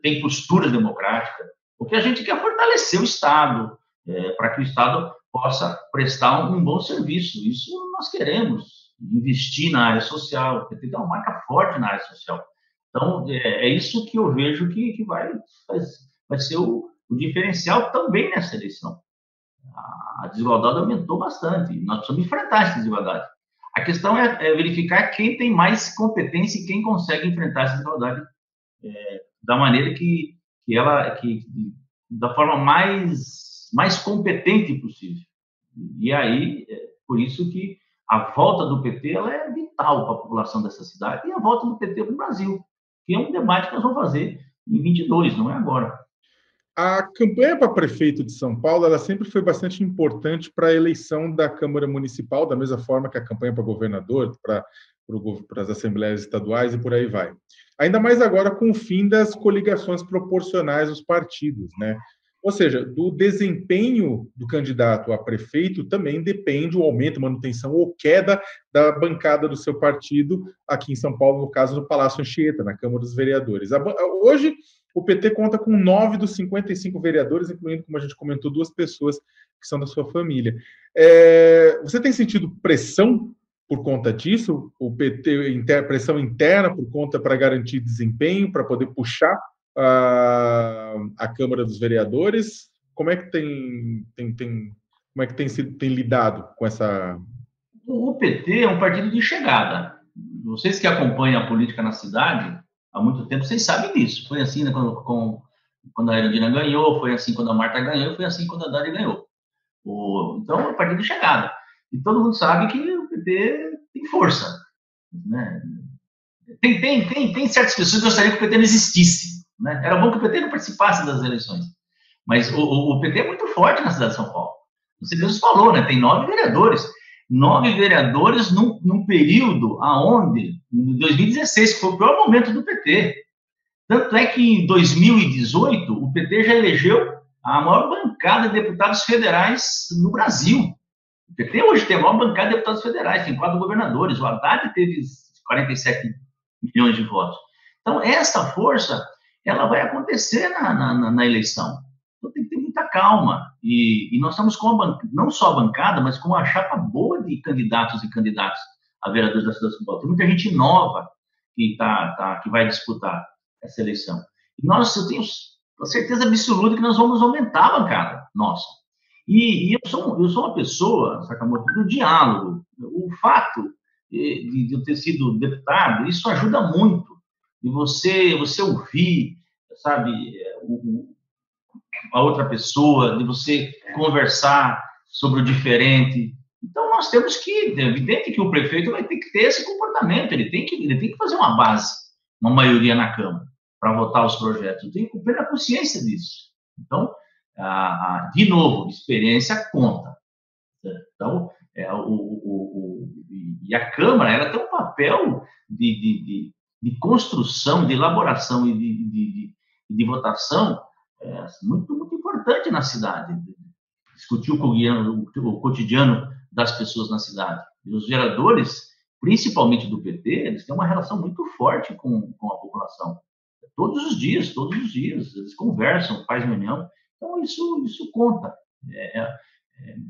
tem postura democrática. O que a gente quer é fortalecer o Estado, é, para que o Estado possa prestar um, um bom serviço. Isso nós queremos investir na área social, o PT tem uma marca forte na área social. Então, é, é isso que eu vejo que, que vai, vai ser o, o diferencial também nessa eleição. A desigualdade aumentou bastante, nós precisamos enfrentar essa desigualdade. A questão é, é verificar quem tem mais competência e quem consegue enfrentar essa desigualdade é, da maneira que, que ela, que, da forma mais, mais competente possível. E aí, é por isso que a volta do PT ela é vital para a população dessa cidade e a volta do PT para o Brasil, que é um debate que nós vamos fazer em 22, não é agora. A campanha para prefeito de São Paulo ela sempre foi bastante importante para a eleição da Câmara Municipal, da mesma forma que a campanha para governador, para, para as assembleias estaduais e por aí vai. Ainda mais agora com o fim das coligações proporcionais dos partidos, né? Ou seja, do desempenho do candidato a prefeito também depende o aumento, manutenção ou queda da bancada do seu partido aqui em São Paulo, no caso do Palácio Anchieta, na Câmara dos Vereadores. Hoje, o PT conta com nove dos 55 vereadores, incluindo, como a gente comentou, duas pessoas que são da sua família. É, você tem sentido pressão por conta disso? O PT, pressão interna por conta para garantir desempenho, para poder puxar a, Câmara dos Vereadores. Como é que tem, tem, tem como é que tem, tem lidado com essa? O PT é um partido de chegada. Vocês que acompanham a política na cidade há muito tempo, vocês sabem disso. Foi assim né, quando, com, quando a Erundina ganhou, foi assim quando a Marta ganhou, foi assim quando a Dani ganhou. O, então, é um partido de chegada. E todo mundo sabe que o PT tem força. Né? Tem, tem, tem, tem certas pessoas que gostariam que o PT não existisse. Né? Era bom que o PT não participasse das eleições. Mas o, o, PT é muito forte na cidade de São Paulo. Você mesmo falou, né? tem nove vereadores. Nove vereadores num, num período aonde, em 2016, que foi o pior momento do PT. Tanto é que em 2018, o PT já elegeu a maior bancada de deputados federais no Brasil. O PT hoje tem a maior bancada de deputados federais, tem quatro governadores. O Haddad teve 47 milhões de votos. Então, essa força, ela vai acontecer na, na, na eleição. Então, tem que ter muita calma. E, e nós estamos com a não só a bancada, mas com uma chapa boa de candidatos e candidatas a vereadores da cidade de São Paulo. Tem muita gente nova que, tá, tá, que vai disputar essa eleição. E nós, eu tenho certeza absoluta que nós vamos aumentar a bancada nossa. E, e eu, sou, eu sou uma pessoa, Sakamoto, do diálogo. O fato de, de eu ter sido deputado, isso ajuda muito. E você, você ouvir, sabe, o, a outra pessoa, de você conversar sobre o diferente. Então, nós temos que, é evidente que o prefeito vai ter que ter esse comportamento, ele tem que, ele tem que fazer uma base, uma maioria na Câmara, para votar os projetos. Eu tenho plena consciência disso. Então, a, a, de novo, experiência conta. Então, é, o, o, o, e a Câmara ela tem um papel de, de, de, de construção, de elaboração e de, de, de votação é, muito, muito importante na cidade. Discutir o, cotidiano das pessoas na cidade. E os vereadores, principalmente do PT, eles têm uma relação muito forte com, com a população. Todos os dias, todos os dias, eles conversam, fazem reunião. Então, isso, isso conta. É, é,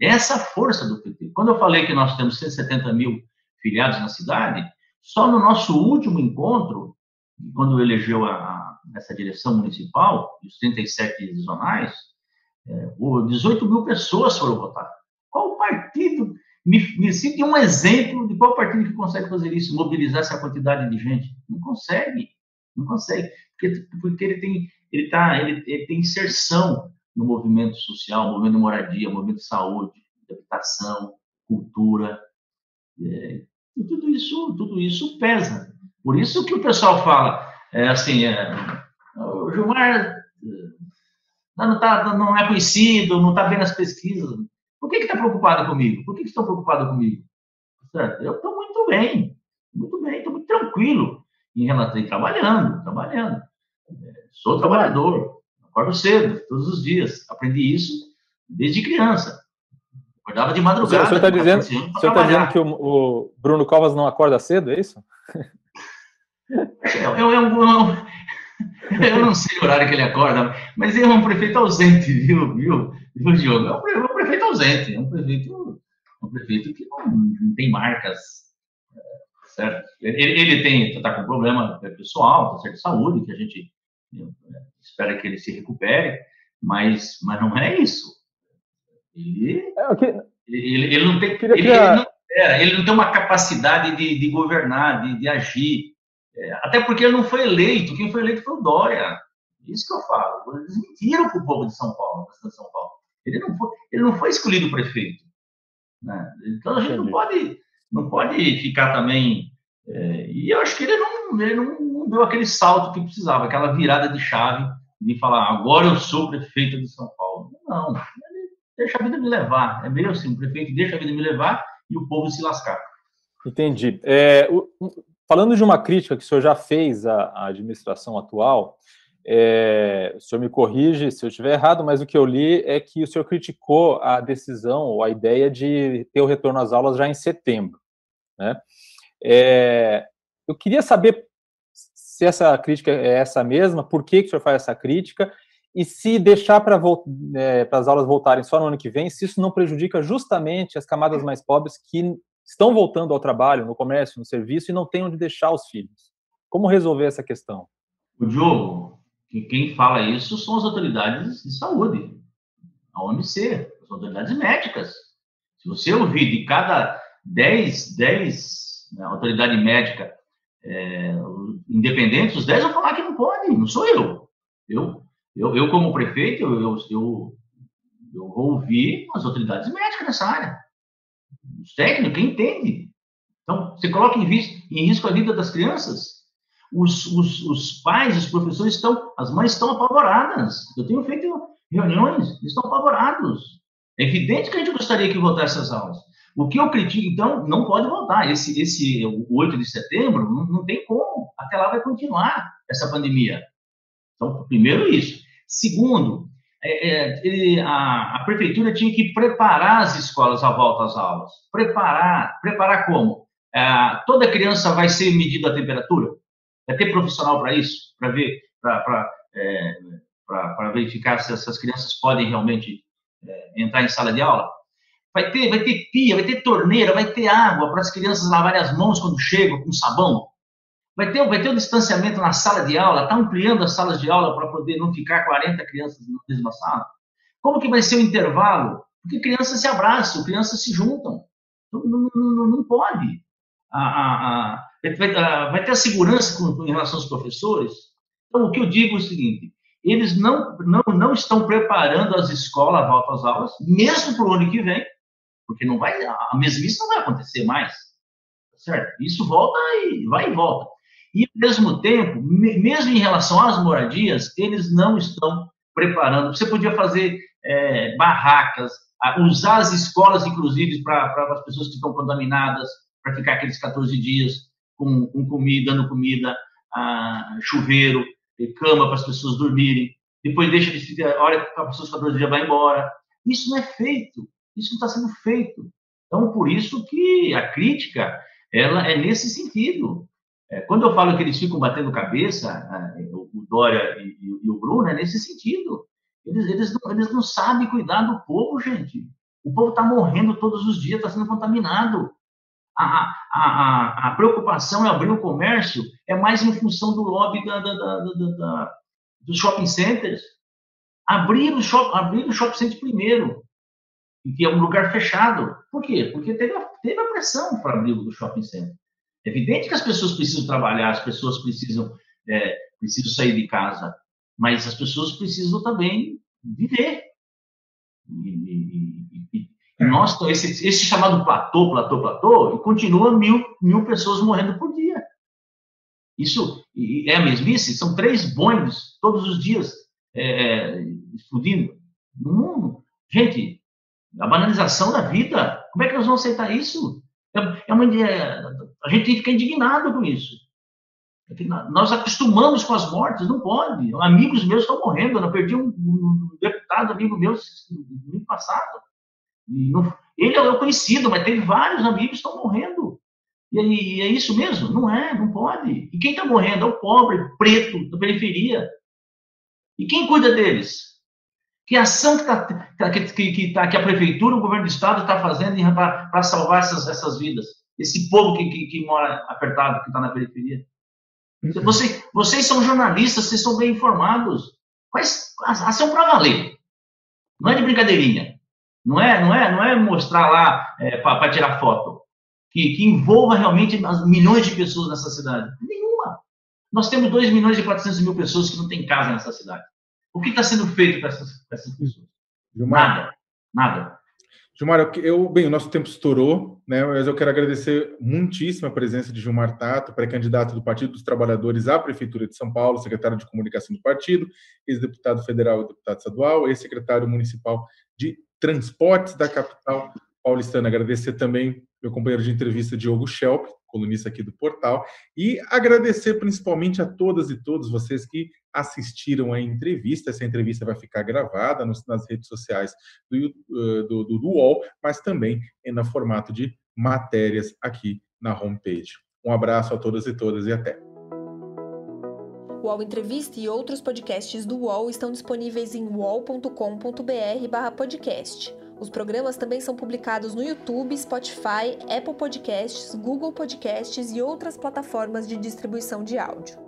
essa força do PT. Quando eu falei que nós temos 170 mil filiados na cidade, só no nosso último encontro, quando elegeu a, essa direção municipal, os 37 zonais, é, 18 mil pessoas foram votar. Qual partido? Me, me cite um exemplo de qual partido que consegue fazer isso, mobilizar essa quantidade de gente. Não consegue, não consegue, porque, porque ele tem, ele tá, ele, ele tem inserção no movimento social, movimento de moradia, movimento de saúde, de habitação, cultura. É, e tudo isso, tudo isso pesa. Por isso que o pessoal fala, é, assim, é, o Gilmar não, tá, não é conhecido, não está vendo as pesquisas. Por que está preocupado comigo? Por que, que estão preocupados comigo? Certo? Eu estou muito bem, muito bem, estou muito tranquilo em relação a trabalhando, trabalhando. É, sou trabalhador, Acordo cedo, todos os dias. Aprendi isso desde criança. Acordava de madrugada. O senhor está dizendo, o tá dizendo que o, o, Bruno Covas não acorda cedo, é isso? Eu, eu, eu, eu, não sei o horário que ele acorda, mas ele é um prefeito ausente, viu, viu, viu Diogo? É um, prefeito ausente, é um prefeito, um prefeito que não, não tem marcas, certo? Ele, ele tem, está com problema pessoal, está certo, de saúde, que a gente espera que ele se recupere, mas, mas não é isso. Ele, é, okay. ele, ele, não tem, ele, ele, não, é, ele não tem uma capacidade de, de governar, de, de agir. É, até porque ele não foi eleito, quem foi eleito foi o Dória. Isso que eu falo. Eles mentiram para o povo de São Paulo, da cidade de São Paulo. Ele não foi, ele não foi escolhido prefeito. Né? Então a gente não pode, não pode ficar também. É, e eu acho que ele não, ele não deu aquele salto que precisava, aquela virada de chave de falar, agora eu sou prefeito de São Paulo. Não, deixa a vida me levar. É meio assim, o prefeito deixa a vida me levar e o povo se lascar. Entendi. É, o, falando de uma crítica que o senhor já fez à, à administração atual, é, o senhor me corrige se eu estiver errado, mas o que eu li é que o senhor criticou a decisão ou a ideia de ter o retorno às aulas já em setembro. Né? É, eu queria saber se essa crítica é essa mesma, por que, que o senhor faz essa crítica, e se deixar para é, as aulas voltarem só no ano que vem, se isso não prejudica justamente as camadas mais pobres que estão voltando ao trabalho, no comércio, no serviço, e não têm onde deixar os filhos. Como resolver essa questão? O Diogo, quem fala isso são as autoridades de saúde, a OMC, as autoridades médicas. Se você ouvir de cada 10, 10 né, autoridade médica é, independentes, os 10 vão falar que não pode, não sou eu. Eu, eu, eu como prefeito, eu, eu, eu, eu vou ouvir as autoridades médicas nessa área. Os técnicos, quem entende. Então, você coloca em, em risco a vida das crianças. Os, os, os, pais, os professores estão, as mães estão apavoradas. Eu tenho feito reuniões, eles estão apavorados. É evidente que a gente gostaria que voltasse as aulas. O que eu critico, então, não pode voltar. Esse, esse 8 de setembro, não, não tem como. Até lá vai continuar essa pandemia. Então, primeiro isso. Segundo, é, é, ele, a, a, prefeitura tinha que preparar as escolas à volta às aulas. Preparar. Preparar como? É, toda criança vai ser medida a temperatura? Vai ter profissional para isso? Para ver, para é, verificar se essas crianças podem realmente é, entrar em sala de aula? Vai ter, vai ter pia, vai ter torneira, vai ter água para as crianças lavarem as mãos quando chegam com sabão. Vai ter, vai ter o distanciamento na sala de aula, está ampliando as salas de aula para poder não ficar 40 crianças na mesma sala. Como que vai ser o intervalo? Porque crianças se abraçam, crianças se juntam. Não, não, não, não pode. Vai, ter a segurança com, em relação aos professores. Então, o que eu digo é o seguinte: eles não, não, não estão preparando as escolas à volta às aulas, mesmo para o ano que vem, porque não vai, a mesmice não vai acontecer mais, certo? Isso volta e vai e volta. E, ao mesmo tempo, mesmo em relação às moradias, eles não estão preparando. Você podia fazer é, barracas, usar as escolas, inclusive, para as pessoas que estão contaminadas, para ficar aqueles 14 dias com, com comida, dando comida, ah, chuveiro, cama para as pessoas dormirem. Depois deixa de ficar, hora que a pessoa 14 dias vai embora. Isso não é feito. Isso não está sendo feito. Então, por isso que a crítica ela é nesse sentido. É, quando eu falo que eles ficam batendo cabeça, o, Dória e, e, o Bruno, é nesse sentido. Eles, eles, não, eles não sabem cuidar do povo, gente. O povo está morrendo todos os dias, está sendo contaminado. A, a, a, a, preocupação em abrir o comércio é mais em função do lobby da, da, da, dos shopping centers. Abrir o, shop, abrir o shopping center primeiro que é um lugar fechado. Por quê? Porque teve a, teve pressão para abrir o shopping center. É evidente que as pessoas precisam trabalhar, as pessoas precisam, é, precisam sair de casa, mas as pessoas precisam também viver. E, e, e, e nós, esse, esse, chamado platô, platô, platô, e continua mil, mil pessoas morrendo por dia. Isso é a mesmice? São três bombas todos os dias é, explodindo no mundo. Gente, a banalização da vida. Como é que nós vamos aceitar isso? É, é uma, é, a gente ficar indignado com isso. Nós acostumamos com as mortes, não pode. Amigos meus estão morrendo. Eu perdi um, um deputado amigo meu no ano passado. Não, ele é o conhecido, mas teve vários amigos que estão morrendo. E, e é isso mesmo? Não é, não pode. E quem está morrendo é o pobre, preto, da periferia. E quem cuida deles? Que ação que, tá, tá, que, que, tá, que a prefeitura, o governo do estado está fazendo para salvar essas, essas vidas? Esse povo que, que, que mora apertado, que está na periferia. Uhum. Você, vocês são jornalistas, vocês são bem informados. Faz ação para valer. Não é de brincadeirinha. Não é, não é, não é mostrar lá é, para tirar foto. Que, que envolva realmente as milhões de pessoas nessa cidade. Nenhuma. Nós temos 2 milhões e 400 mil pessoas que não têm casa nessa cidade. O que está sendo feito para essas, essas, pessoas? Gilmar, nada, nada. Gilmar, eu, bem, o nosso tempo estourou, né? Mas eu quero agradecer muitíssimo a presença de Gilmar Tato, pré-candidato do Partido dos Trabalhadores à Prefeitura de São Paulo, secretário de Comunicação do partido, ex-deputado federal e deputado estadual, ex-secretário municipal de Transportes da capital paulistana. Agradecer também meu companheiro de entrevista, Diogo Schelp, colunista aqui do portal, e agradecer principalmente a todas e todos vocês que assistiram a entrevista. Essa entrevista vai ficar gravada nas redes sociais do, eh, do, do, do UOL, mas também no formato de matérias aqui na homepage. Um abraço a todas e todas e até. O UOL Entrevista e outros podcasts do UOL estão disponíveis em uol.com.br/podcast. Os programas também são publicados no YouTube, Spotify, Apple Podcasts, Google Podcasts e outras plataformas de distribuição de áudio.